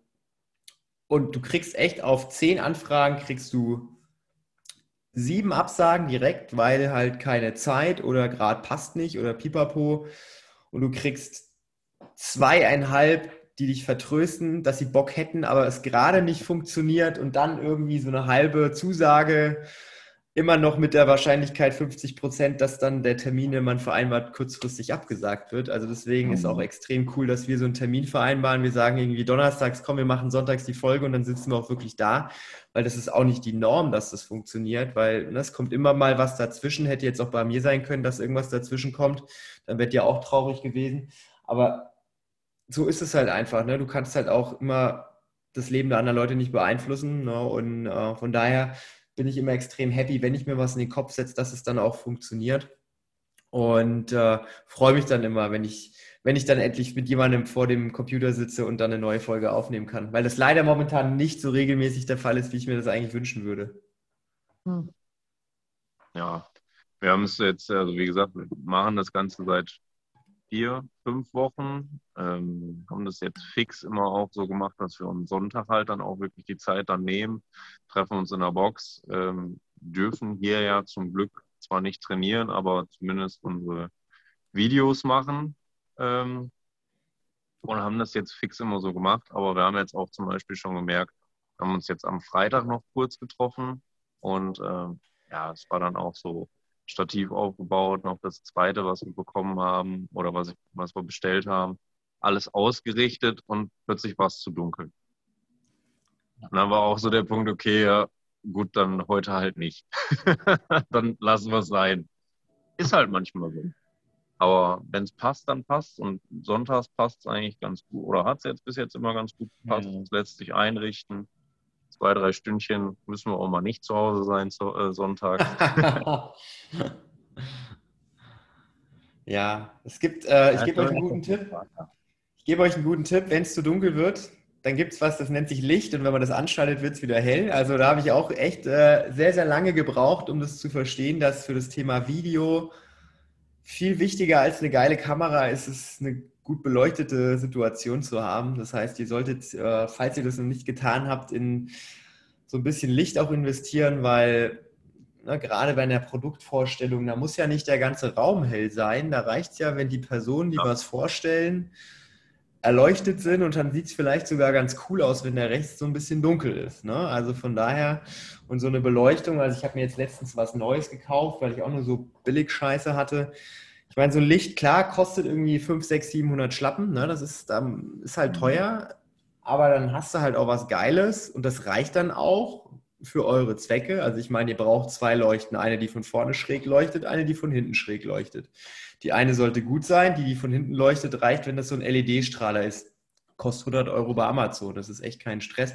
Und du kriegst echt auf zehn Anfragen, kriegst du sieben Absagen direkt, weil halt keine Zeit oder gerade passt nicht oder pipapo. Und du kriegst zweieinhalb, die dich vertrösten, dass sie Bock hätten, aber es gerade nicht funktioniert und dann irgendwie so eine halbe Zusage immer noch mit der Wahrscheinlichkeit 50 Prozent, dass dann der Termin, den man vereinbart, kurzfristig abgesagt wird. Also deswegen mhm. ist auch extrem cool, dass wir so einen Termin vereinbaren. Wir sagen irgendwie donnerstags, komm, wir machen sonntags die Folge und dann sitzen wir auch wirklich da, weil das ist auch nicht die Norm, dass das funktioniert, weil ne, es kommt immer mal was dazwischen. Hätte jetzt auch bei mir sein können, dass irgendwas dazwischen kommt. Dann wäre ja auch traurig gewesen. Aber so ist es halt einfach. Ne? Du kannst halt auch immer das Leben der anderen Leute nicht beeinflussen. Ne? Und äh, von daher bin ich immer extrem happy, wenn ich mir was in den Kopf setze, dass es dann auch funktioniert. Und äh, freue mich dann immer, wenn ich, wenn ich dann endlich mit jemandem vor dem Computer sitze und dann eine neue Folge aufnehmen kann. Weil das leider momentan nicht so regelmäßig der Fall ist, wie ich mir das eigentlich wünschen würde. Hm. Ja, wir haben es jetzt, also wie gesagt, wir machen das Ganze seit vier, fünf Wochen. Ähm, haben das jetzt fix immer auch so gemacht, dass wir am Sonntag halt dann auch wirklich die Zeit dann nehmen, treffen uns in der Box, ähm, dürfen hier ja zum Glück zwar nicht trainieren, aber zumindest unsere Videos machen. Ähm, und haben das jetzt fix immer so gemacht. Aber wir haben jetzt auch zum Beispiel schon gemerkt, haben uns jetzt am Freitag noch kurz getroffen und ähm, ja, es war dann auch so Stativ aufgebaut, noch das zweite, was wir bekommen haben oder was, ich, was wir bestellt haben. Alles ausgerichtet und plötzlich war es zu dunkel. Und dann war auch so der Punkt, okay, ja, gut, dann heute halt nicht. dann lassen wir es sein. Ist halt manchmal so. Aber wenn es passt, dann passt und sonntags passt es eigentlich ganz gut. Oder hat es jetzt bis jetzt immer ganz gut gepasst. Es lässt sich einrichten zwei, drei Stündchen müssen wir auch mal nicht zu Hause sein so, äh, Sonntag. ja, es gibt, äh, ich gebe euch einen guten Tipp. Ich gebe euch einen guten Tipp, wenn es zu dunkel wird, dann gibt es was, das nennt sich Licht und wenn man das anschaltet, wird es wieder hell. Also da habe ich auch echt äh, sehr, sehr lange gebraucht, um das zu verstehen, dass für das Thema Video viel wichtiger als eine geile Kamera ist es, eine gut beleuchtete Situation zu haben. Das heißt, ihr solltet, äh, falls ihr das noch nicht getan habt, in so ein bisschen Licht auch investieren, weil na, ne, gerade bei einer Produktvorstellung, da muss ja nicht der ganze Raum hell sein. Da reicht es ja, wenn die Personen, die ja. was vorstellen, erleuchtet sind und dann sieht es vielleicht sogar ganz cool aus, wenn der rechts so ein bisschen dunkel ist. Ne? Also von daher und so eine Beleuchtung, also ich habe mir jetzt letztens was Neues gekauft, weil ich auch nur so billig Scheiße hatte. Ich meine, so ein Licht, klar, kostet irgendwie 5, 6, 700 Schlappen. Ne? Das ist, ähm, ist halt mhm. teuer. Aber dann hast du halt auch was Geiles und das reicht dann auch für eure Zwecke. Also ich meine, ihr braucht zwei Leuchten. Eine, die von vorne schräg leuchtet, eine, die von hinten schräg leuchtet. Die eine sollte gut sein, die, die von hinten leuchtet, reicht, wenn das so ein LED-Strahler ist. Kostet 100 Euro bei Amazon. Das ist echt kein Stress.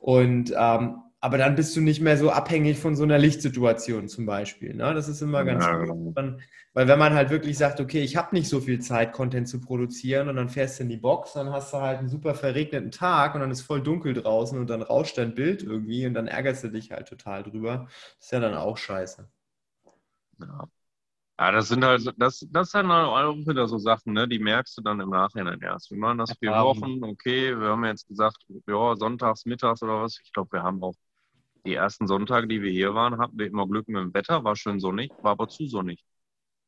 Und ähm, aber dann bist du nicht mehr so abhängig von so einer Lichtsituation zum Beispiel. Ne? Das ist immer ganz ja, gut. Genau. Weil wenn man halt wirklich sagt, okay, ich habe nicht so viel Zeit, Content zu produzieren und dann fährst du in die Box, dann hast du halt einen super verregneten Tag und dann ist voll dunkel draußen und dann rauscht dein Bild irgendwie und dann ärgerst du dich halt total drüber. Das ist ja dann auch scheiße. Ja. Ja, das sind halt, das, das sind halt auch wieder so Sachen, ne? die merkst du dann im Nachhinein erst. Wir machen das vier Wochen, okay, wir haben jetzt gesagt, ja, sonntags, mittags oder was. Ich glaube, wir haben auch die ersten Sonntage, die wir hier waren, hatten wir immer Glück mit dem Wetter, war schön sonnig, war aber zu sonnig.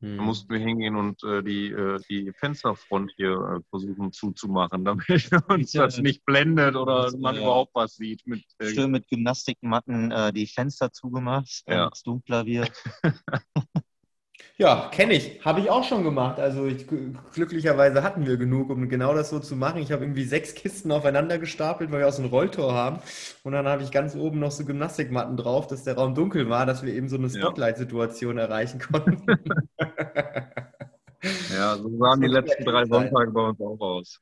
Hm. Da mussten wir hingehen und äh, die, äh, die Fensterfront hier äh, versuchen zuzumachen, damit uns ja, das nicht blendet oder das, man ja. überhaupt was sieht. Mit, äh, Schön mit Gymnastikmatten äh, die Fenster zugemacht, ja. damit es dunkler wird. Ja, kenne ich. Habe ich auch schon gemacht. Also ich, glücklicherweise hatten wir genug, um genau das so zu machen. Ich habe irgendwie sechs Kisten aufeinander gestapelt, weil wir aus einem Rolltor haben. Und dann habe ich ganz oben noch so Gymnastikmatten drauf, dass der Raum dunkel war, dass wir eben so eine Spotlight-Situation erreichen konnten. ja, so sahen die letzten drei Sonntage bei uns auch aus.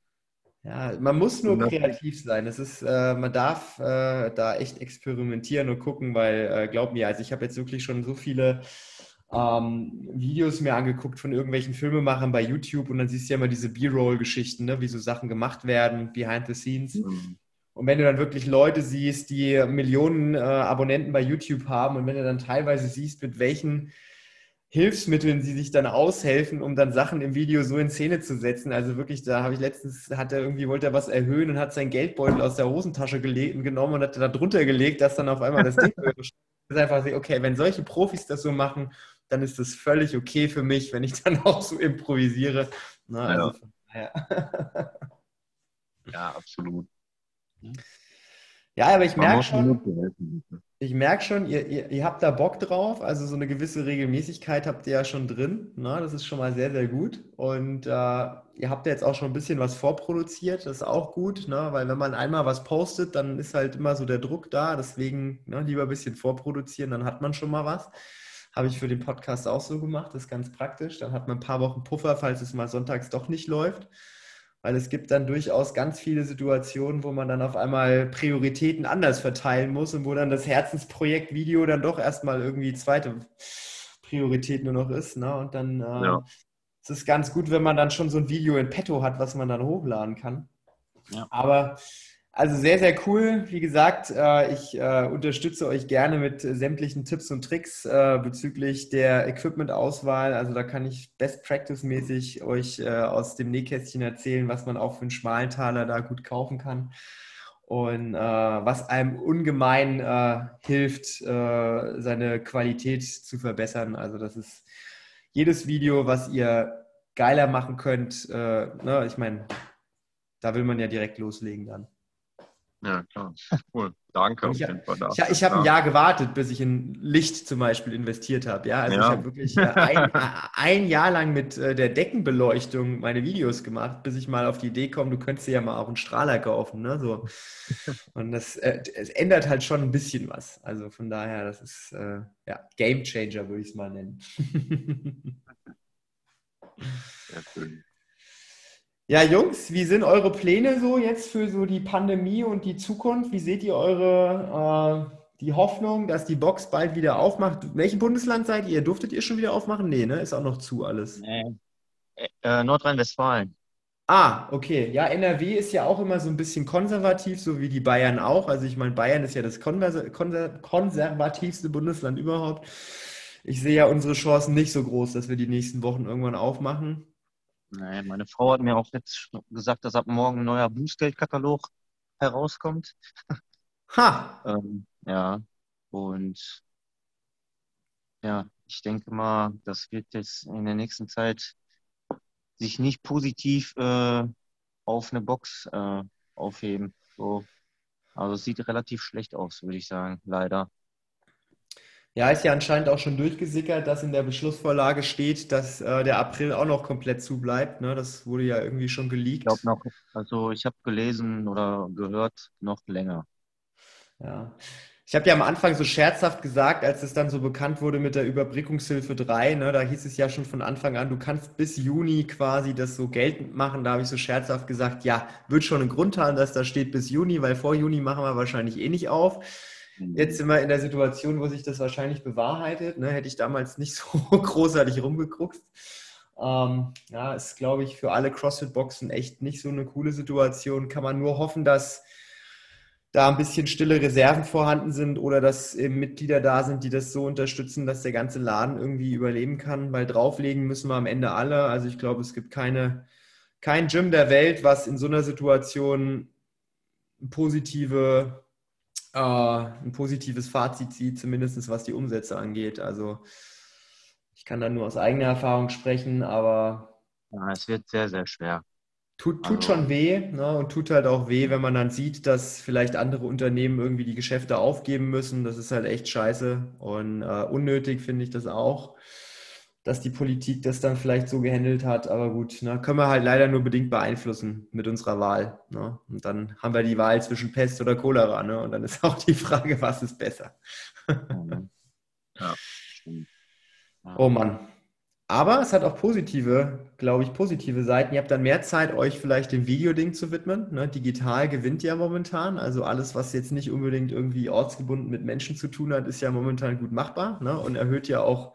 Ja, man muss nur kreativ sein. Es ist, äh, man darf äh, da echt experimentieren und gucken, weil, äh, glaub mir, also ich habe jetzt wirklich schon so viele ähm, Videos mir angeguckt von irgendwelchen Filmemachern bei YouTube und dann siehst du ja immer diese B-Roll-Geschichten, ne? wie so Sachen gemacht werden, behind the scenes. Mhm. Und wenn du dann wirklich Leute siehst, die Millionen äh, Abonnenten bei YouTube haben und wenn du dann teilweise siehst, mit welchen Hilfsmitteln sie sich dann aushelfen, um dann Sachen im Video so in Szene zu setzen. Also wirklich, da habe ich letztens, hat er irgendwie, wollte er was erhöhen und hat seinen Geldbeutel aus der Hosentasche gelegt, genommen und hat da drunter gelegt, dass dann auf einmal das Ding ist einfach so, okay, wenn solche Profis das so machen dann ist das völlig okay für mich, wenn ich dann auch so improvisiere. Na, also ja. ja, absolut. Ja, aber ich merke schon, ich merke schon, ihr, ihr, ihr, habt da Bock drauf, also so eine gewisse Regelmäßigkeit habt ihr ja schon drin. Na, das ist schon mal sehr, sehr gut. Und äh, ihr habt ja jetzt auch schon ein bisschen was vorproduziert, das ist auch gut, ne? weil wenn man einmal was postet, dann ist halt immer so der Druck da. Deswegen ne, lieber ein bisschen vorproduzieren, dann hat man schon mal was. Habe ich für den Podcast auch so gemacht, das ist ganz praktisch. Dann hat man ein paar Wochen Puffer, falls es mal sonntags doch nicht läuft. Weil es gibt dann durchaus ganz viele Situationen, wo man dann auf einmal Prioritäten anders verteilen muss und wo dann das Herzensprojekt Video dann doch erstmal irgendwie zweite Priorität nur noch ist. Ne? Und dann äh, ja. ist es ganz gut, wenn man dann schon so ein Video in petto hat, was man dann hochladen kann. Ja. Aber also sehr, sehr cool. Wie gesagt, äh, ich äh, unterstütze euch gerne mit sämtlichen Tipps und Tricks äh, bezüglich der Equipment-Auswahl. Also da kann ich Best Practice-mäßig euch aus dem Nähkästchen erzählen, was man auch für einen schmalen Taler da gut kaufen kann. Und was einem ungemein hilft, seine Qualität zu verbessern. Also das ist jedes Video, was ihr geiler machen könnt. Ne, ich meine, da will man ja direkt loslegen dann. Ja, klar. Cool. Danke auf jeden Fall dafür. Ich, ich habe ein Jahr gewartet, bis ich in Licht zum Beispiel investiert habe. Ja, also ja. ich habe wirklich äh, ein, ein, Jahr lang mit äh, der Deckenbeleuchtung meine Videos gemacht, bis ich mal auf die Idee komme, du könntest dir ja mal auch einen Strahler kaufen. Ne? So. Und das äh, es ändert halt schon ein bisschen was. Also von daher, das ist äh, ja, Game Changer, würde ich es mal nennen. Sehr schön. Ja, Jungs, wie sind eure Pläne so jetzt für so die Pandemie und die Zukunft? Wie seht ihr eure äh, die Hoffnung, dass die Box bald wieder aufmacht? Welchem Bundesland seid ihr? Durftet ihr schon wieder aufmachen? Nee, ne? Ist auch noch zu alles. Nee. Äh, Nordrhein-Westfalen. Ah, okay. Ja, NRW ist ja auch immer so ein bisschen konservativ, so wie die Bayern auch. Also ich meine, Bayern ist ja das konser konservativste Bundesland überhaupt. Ich sehe ja unsere Chancen nicht so groß, dass wir die nächsten Wochen irgendwann aufmachen. Nee, meine Frau hat mir auch jetzt gesagt, dass ab morgen ein neuer Bußgeldkatalog herauskommt. Ha! ähm, ja, und ja, ich denke mal, das wird jetzt in der nächsten Zeit sich nicht positiv äh, auf eine Box äh, aufheben. So. Also es sieht relativ schlecht aus, würde ich sagen, leider. Ja, ist ja anscheinend auch schon durchgesickert, dass in der Beschlussvorlage steht, dass äh, der April auch noch komplett zubleibt. Ne? Das wurde ja irgendwie schon geleakt. Ich glaube noch, also ich habe gelesen oder gehört, noch länger. Ja. Ich habe ja am Anfang so scherzhaft gesagt, als es dann so bekannt wurde mit der Überbrückungshilfe 3, ne, da hieß es ja schon von Anfang an, du kannst bis Juni quasi das so geltend machen. Da habe ich so scherzhaft gesagt, ja, wird schon einen Grund haben, dass da steht bis Juni, weil vor Juni machen wir wahrscheinlich eh nicht auf. Jetzt sind wir in der Situation, wo sich das wahrscheinlich bewahrheitet. Ne? Hätte ich damals nicht so großartig rumgeguckt. Ähm, ja, ist, glaube ich, für alle CrossFit-Boxen echt nicht so eine coole Situation. Kann man nur hoffen, dass da ein bisschen stille Reserven vorhanden sind oder dass eben Mitglieder da sind, die das so unterstützen, dass der ganze Laden irgendwie überleben kann, weil drauflegen müssen wir am Ende alle. Also ich glaube, es gibt keine, kein Gym der Welt, was in so einer Situation positive, äh, ein positives Fazit zieht, zumindest was die Umsätze angeht. Also ich kann da nur aus eigener Erfahrung sprechen, aber. Ja, es wird sehr, sehr schwer. Tut, tut also, schon weh ne? und tut halt auch weh, wenn man dann sieht, dass vielleicht andere Unternehmen irgendwie die Geschäfte aufgeben müssen. Das ist halt echt scheiße und äh, unnötig finde ich das auch, dass die Politik das dann vielleicht so gehandelt hat. Aber gut, ne? können wir halt leider nur bedingt beeinflussen mit unserer Wahl. Ne? Und dann haben wir die Wahl zwischen Pest oder Cholera. Ne? Und dann ist auch die Frage, was ist besser? ja, stimmt. Oh Mann. Aber es hat auch positive, glaube ich, positive Seiten. Ihr habt dann mehr Zeit, euch vielleicht dem Videoding zu widmen. Ne? Digital gewinnt ja momentan. Also alles, was jetzt nicht unbedingt irgendwie ortsgebunden mit Menschen zu tun hat, ist ja momentan gut machbar ne? und erhöht ja auch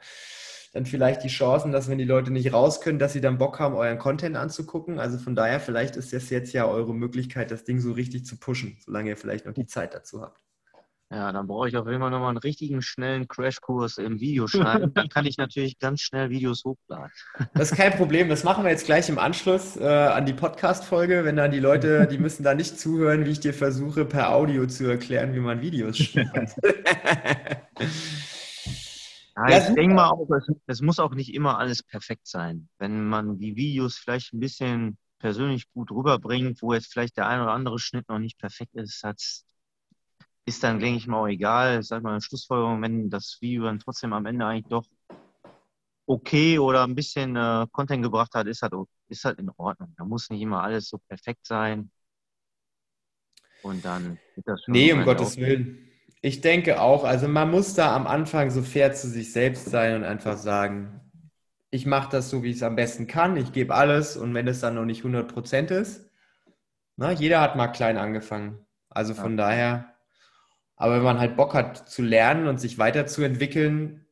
dann vielleicht die Chancen, dass wenn die Leute nicht raus können, dass sie dann Bock haben, euren Content anzugucken. Also von daher, vielleicht ist das jetzt ja eure Möglichkeit, das Ding so richtig zu pushen, solange ihr vielleicht noch die Zeit dazu habt. Ja, dann brauche ich auf jeden Fall nochmal einen richtigen schnellen Crashkurs im Videoschneiden. Dann kann ich natürlich ganz schnell Videos hochladen. Das ist kein Problem. Das machen wir jetzt gleich im Anschluss äh, an die Podcast-Folge, wenn dann die Leute, die müssen da nicht zuhören, wie ich dir versuche, per Audio zu erklären, wie man Videos schneidet. Ja, ja, ich denke mal auch, es, es muss auch nicht immer alles perfekt sein. Wenn man die Videos vielleicht ein bisschen persönlich gut rüberbringt, wo jetzt vielleicht der ein oder andere Schnitt noch nicht perfekt ist, hat ist dann, denke ich mal, auch egal. Sag mal, Schlussfolgerung, wenn das Video dann trotzdem am Ende eigentlich doch okay oder ein bisschen äh, Content gebracht hat, ist halt, ist halt in Ordnung. Da muss nicht immer alles so perfekt sein. Und dann wird das schon. Nee, um Gottes Willen. Ich denke auch, also man muss da am Anfang so fair zu sich selbst sein und einfach sagen, ich mache das so, wie ich es am besten kann, ich gebe alles und wenn es dann noch nicht 100% ist, na, jeder hat mal klein angefangen. Also von ja. daher aber wenn man halt Bock hat zu lernen und sich weiterzuentwickeln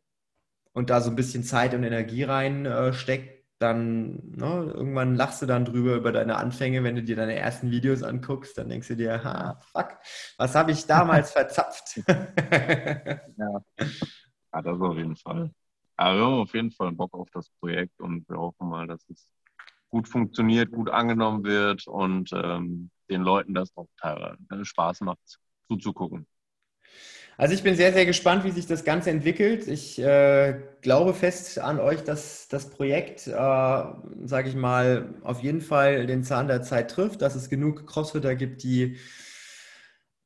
und da so ein bisschen Zeit und Energie reinsteckt, äh, dann ne, irgendwann lachst du dann drüber über deine Anfänge, wenn du dir deine ersten Videos anguckst, dann denkst du dir, ha, fuck, was habe ich damals verzapft? ja. ja, das auf jeden Fall. Aber wir haben auf jeden Fall Bock auf das Projekt und wir hoffen mal, dass es gut funktioniert, gut angenommen wird und ähm, den Leuten das auch teilweise Spaß macht zuzugucken. Also ich bin sehr, sehr gespannt, wie sich das Ganze entwickelt. Ich äh, glaube fest an euch, dass das Projekt, äh, sage ich mal, auf jeden Fall den Zahn der Zeit trifft, dass es genug Crossfitter gibt, die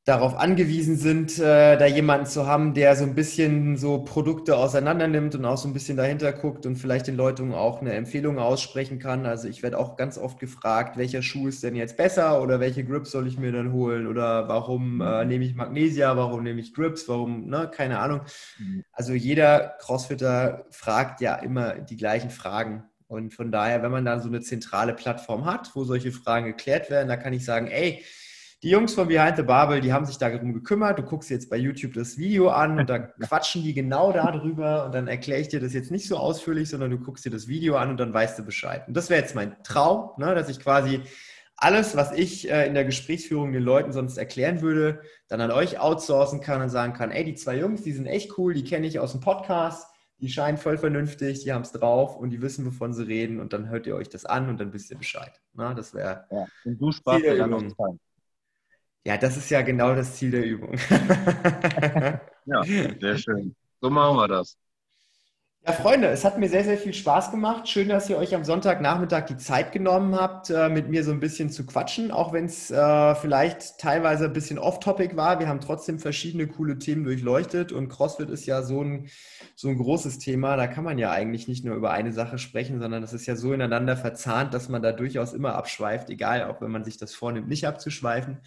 darauf angewiesen sind, äh, da jemanden zu haben, der so ein bisschen so Produkte auseinander nimmt und auch so ein bisschen dahinter guckt und vielleicht den Leuten auch eine Empfehlung aussprechen kann. Also ich werde auch ganz oft gefragt, welcher Schuh ist denn jetzt besser oder welche Grips soll ich mir dann holen oder warum äh, mhm. nehme ich Magnesia, warum nehme ich Grips, warum, ne, keine Ahnung. Mhm. Also jeder Crossfitter fragt ja immer die gleichen Fragen. Und von daher, wenn man da so eine zentrale Plattform hat, wo solche Fragen geklärt werden, da kann ich sagen, ey, die Jungs von Behind the Barbel, die haben sich darum gekümmert. Du guckst jetzt bei YouTube das Video an und da quatschen die genau darüber und dann erkläre ich dir das jetzt nicht so ausführlich, sondern du guckst dir das Video an und dann weißt du Bescheid. Und das wäre jetzt mein Traum, ne, dass ich quasi alles, was ich äh, in der Gesprächsführung den Leuten sonst erklären würde, dann an euch outsourcen kann und sagen kann, ey, die zwei Jungs, die sind echt cool, die kenne ich aus dem Podcast, die scheinen voll vernünftig, die haben es drauf und die wissen, wovon sie reden und dann hört ihr euch das an und dann wisst ihr Bescheid. Na, das wäre. Ja, und du sparst dir dann noch Zeit. Ja, das ist ja genau das Ziel der Übung. ja, sehr schön. So machen wir das. Ja, Freunde, es hat mir sehr, sehr viel Spaß gemacht. Schön, dass ihr euch am Sonntagnachmittag die Zeit genommen habt, äh, mit mir so ein bisschen zu quatschen, auch wenn es äh, vielleicht teilweise ein bisschen off-topic war. Wir haben trotzdem verschiedene coole Themen durchleuchtet und CrossFit ist ja so ein, so ein großes Thema. Da kann man ja eigentlich nicht nur über eine Sache sprechen, sondern das ist ja so ineinander verzahnt, dass man da durchaus immer abschweift, egal, auch wenn man sich das vornimmt, nicht abzuschweifen.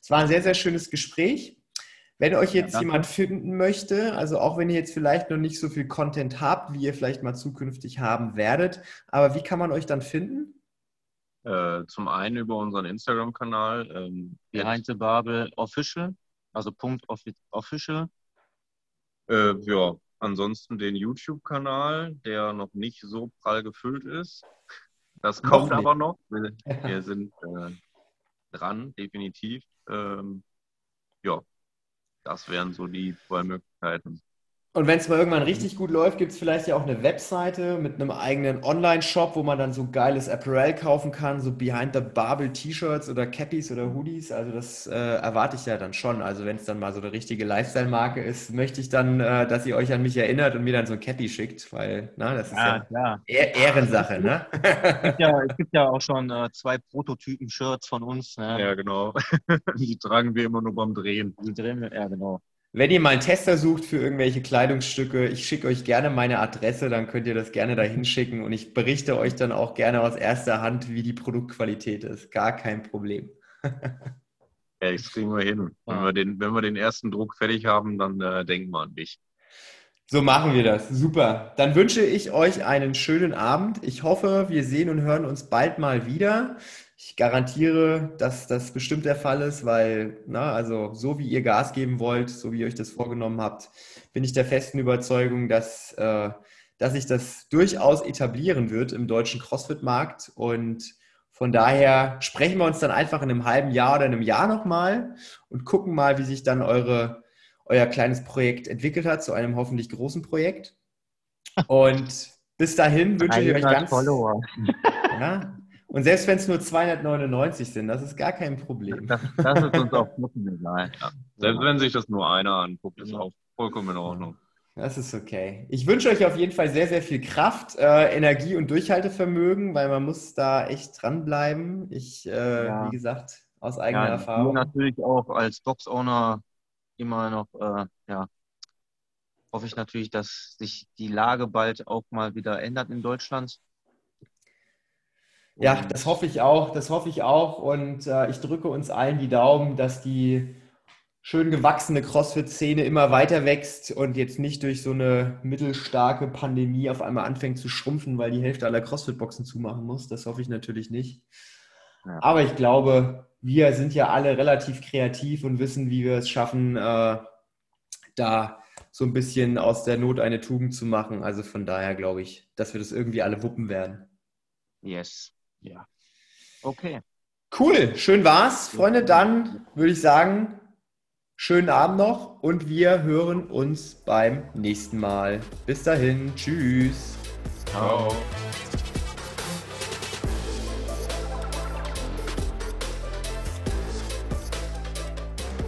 Es war ein sehr, sehr schönes Gespräch. Wenn euch jetzt ja, jemand finden möchte, also auch wenn ihr jetzt vielleicht noch nicht so viel Content habt, wie ihr vielleicht mal zukünftig haben werdet, aber wie kann man euch dann finden? Äh, zum einen über unseren Instagram-Kanal. Ähm, Behind the Babel Official, also Punkt Official. Äh, ja, ansonsten den YouTube-Kanal, der noch nicht so prall gefüllt ist. Das kommt aber noch. Wir, wir sind äh, dran, definitiv. Ähm, ja, das wären so die zwei Möglichkeiten. Und wenn es mal irgendwann richtig gut läuft, gibt es vielleicht ja auch eine Webseite mit einem eigenen Online-Shop, wo man dann so geiles Apparel kaufen kann, so Behind the Barbel T-Shirts oder Cappies oder Hoodies. Also das äh, erwarte ich ja dann schon. Also wenn es dann mal so eine richtige Lifestyle-Marke ist, möchte ich dann, äh, dass ihr euch an mich erinnert und mir dann so ein Cappy schickt, weil na, das ist ja, ja eher Ehrensache. Ne? Es, gibt ja, es gibt ja auch schon äh, zwei Prototypen-Shirts von uns. Ne? Ja, genau. Die tragen wir immer nur beim Drehen. Die drehen wir, ja, genau. Wenn ihr mal einen Tester sucht für irgendwelche Kleidungsstücke, ich schicke euch gerne meine Adresse, dann könnt ihr das gerne dahin schicken und ich berichte euch dann auch gerne aus erster Hand, wie die Produktqualität ist. Gar kein Problem. ja, das kriegen wir hin. Wenn, wir den, wenn wir den ersten Druck fertig haben, dann äh, denken wir an dich. So machen wir das. Super. Dann wünsche ich euch einen schönen Abend. Ich hoffe, wir sehen und hören uns bald mal wieder. Ich garantiere, dass das bestimmt der Fall ist, weil, na, also so wie ihr Gas geben wollt, so wie ihr euch das vorgenommen habt, bin ich der festen Überzeugung, dass, äh, dass sich das durchaus etablieren wird im deutschen CrossFit-Markt. Und von daher sprechen wir uns dann einfach in einem halben Jahr oder einem Jahr nochmal und gucken mal, wie sich dann eure, euer kleines Projekt entwickelt hat zu einem hoffentlich großen Projekt. Und bis dahin wünsche ich euch ganz. Follower. Ja, und selbst wenn es nur 299 sind, das ist gar kein Problem. Das, das ist uns auch egal. Ja. Selbst wenn sich das nur einer anguckt, ist auch vollkommen in Ordnung. Das ist okay. Ich wünsche euch auf jeden Fall sehr, sehr viel Kraft, äh, Energie und Durchhaltevermögen, weil man muss da echt dranbleiben. Ich, äh, ja. wie gesagt, aus eigener ja, Erfahrung. natürlich auch als Box-Owner immer noch, äh, ja, hoffe ich natürlich, dass sich die Lage bald auch mal wieder ändert in Deutschland ja, das hoffe ich auch. Das hoffe ich auch. Und äh, ich drücke uns allen die Daumen, dass die schön gewachsene CrossFit-Szene immer weiter wächst und jetzt nicht durch so eine mittelstarke Pandemie auf einmal anfängt zu schrumpfen, weil die Hälfte aller CrossFit-Boxen zumachen muss. Das hoffe ich natürlich nicht. Ja. Aber ich glaube, wir sind ja alle relativ kreativ und wissen, wie wir es schaffen, äh, da so ein bisschen aus der Not eine Tugend zu machen. Also von daher glaube ich, dass wir das irgendwie alle wuppen werden. Yes. Ja. Okay. Cool, schön war's. Freunde, dann würde ich sagen, schönen Abend noch und wir hören uns beim nächsten Mal. Bis dahin, tschüss. Ciao.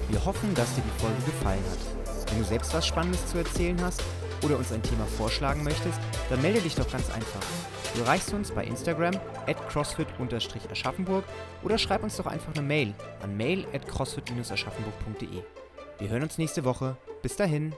Wir hoffen, dass dir die Folge gefallen hat. Wenn du selbst was Spannendes zu erzählen hast oder uns ein Thema vorschlagen möchtest, dann melde dich doch ganz einfach. Du erreichst uns bei Instagram at crossfit-aschaffenburg oder schreib uns doch einfach eine Mail an mail at crossfit-aschaffenburg.de. Wir hören uns nächste Woche. Bis dahin.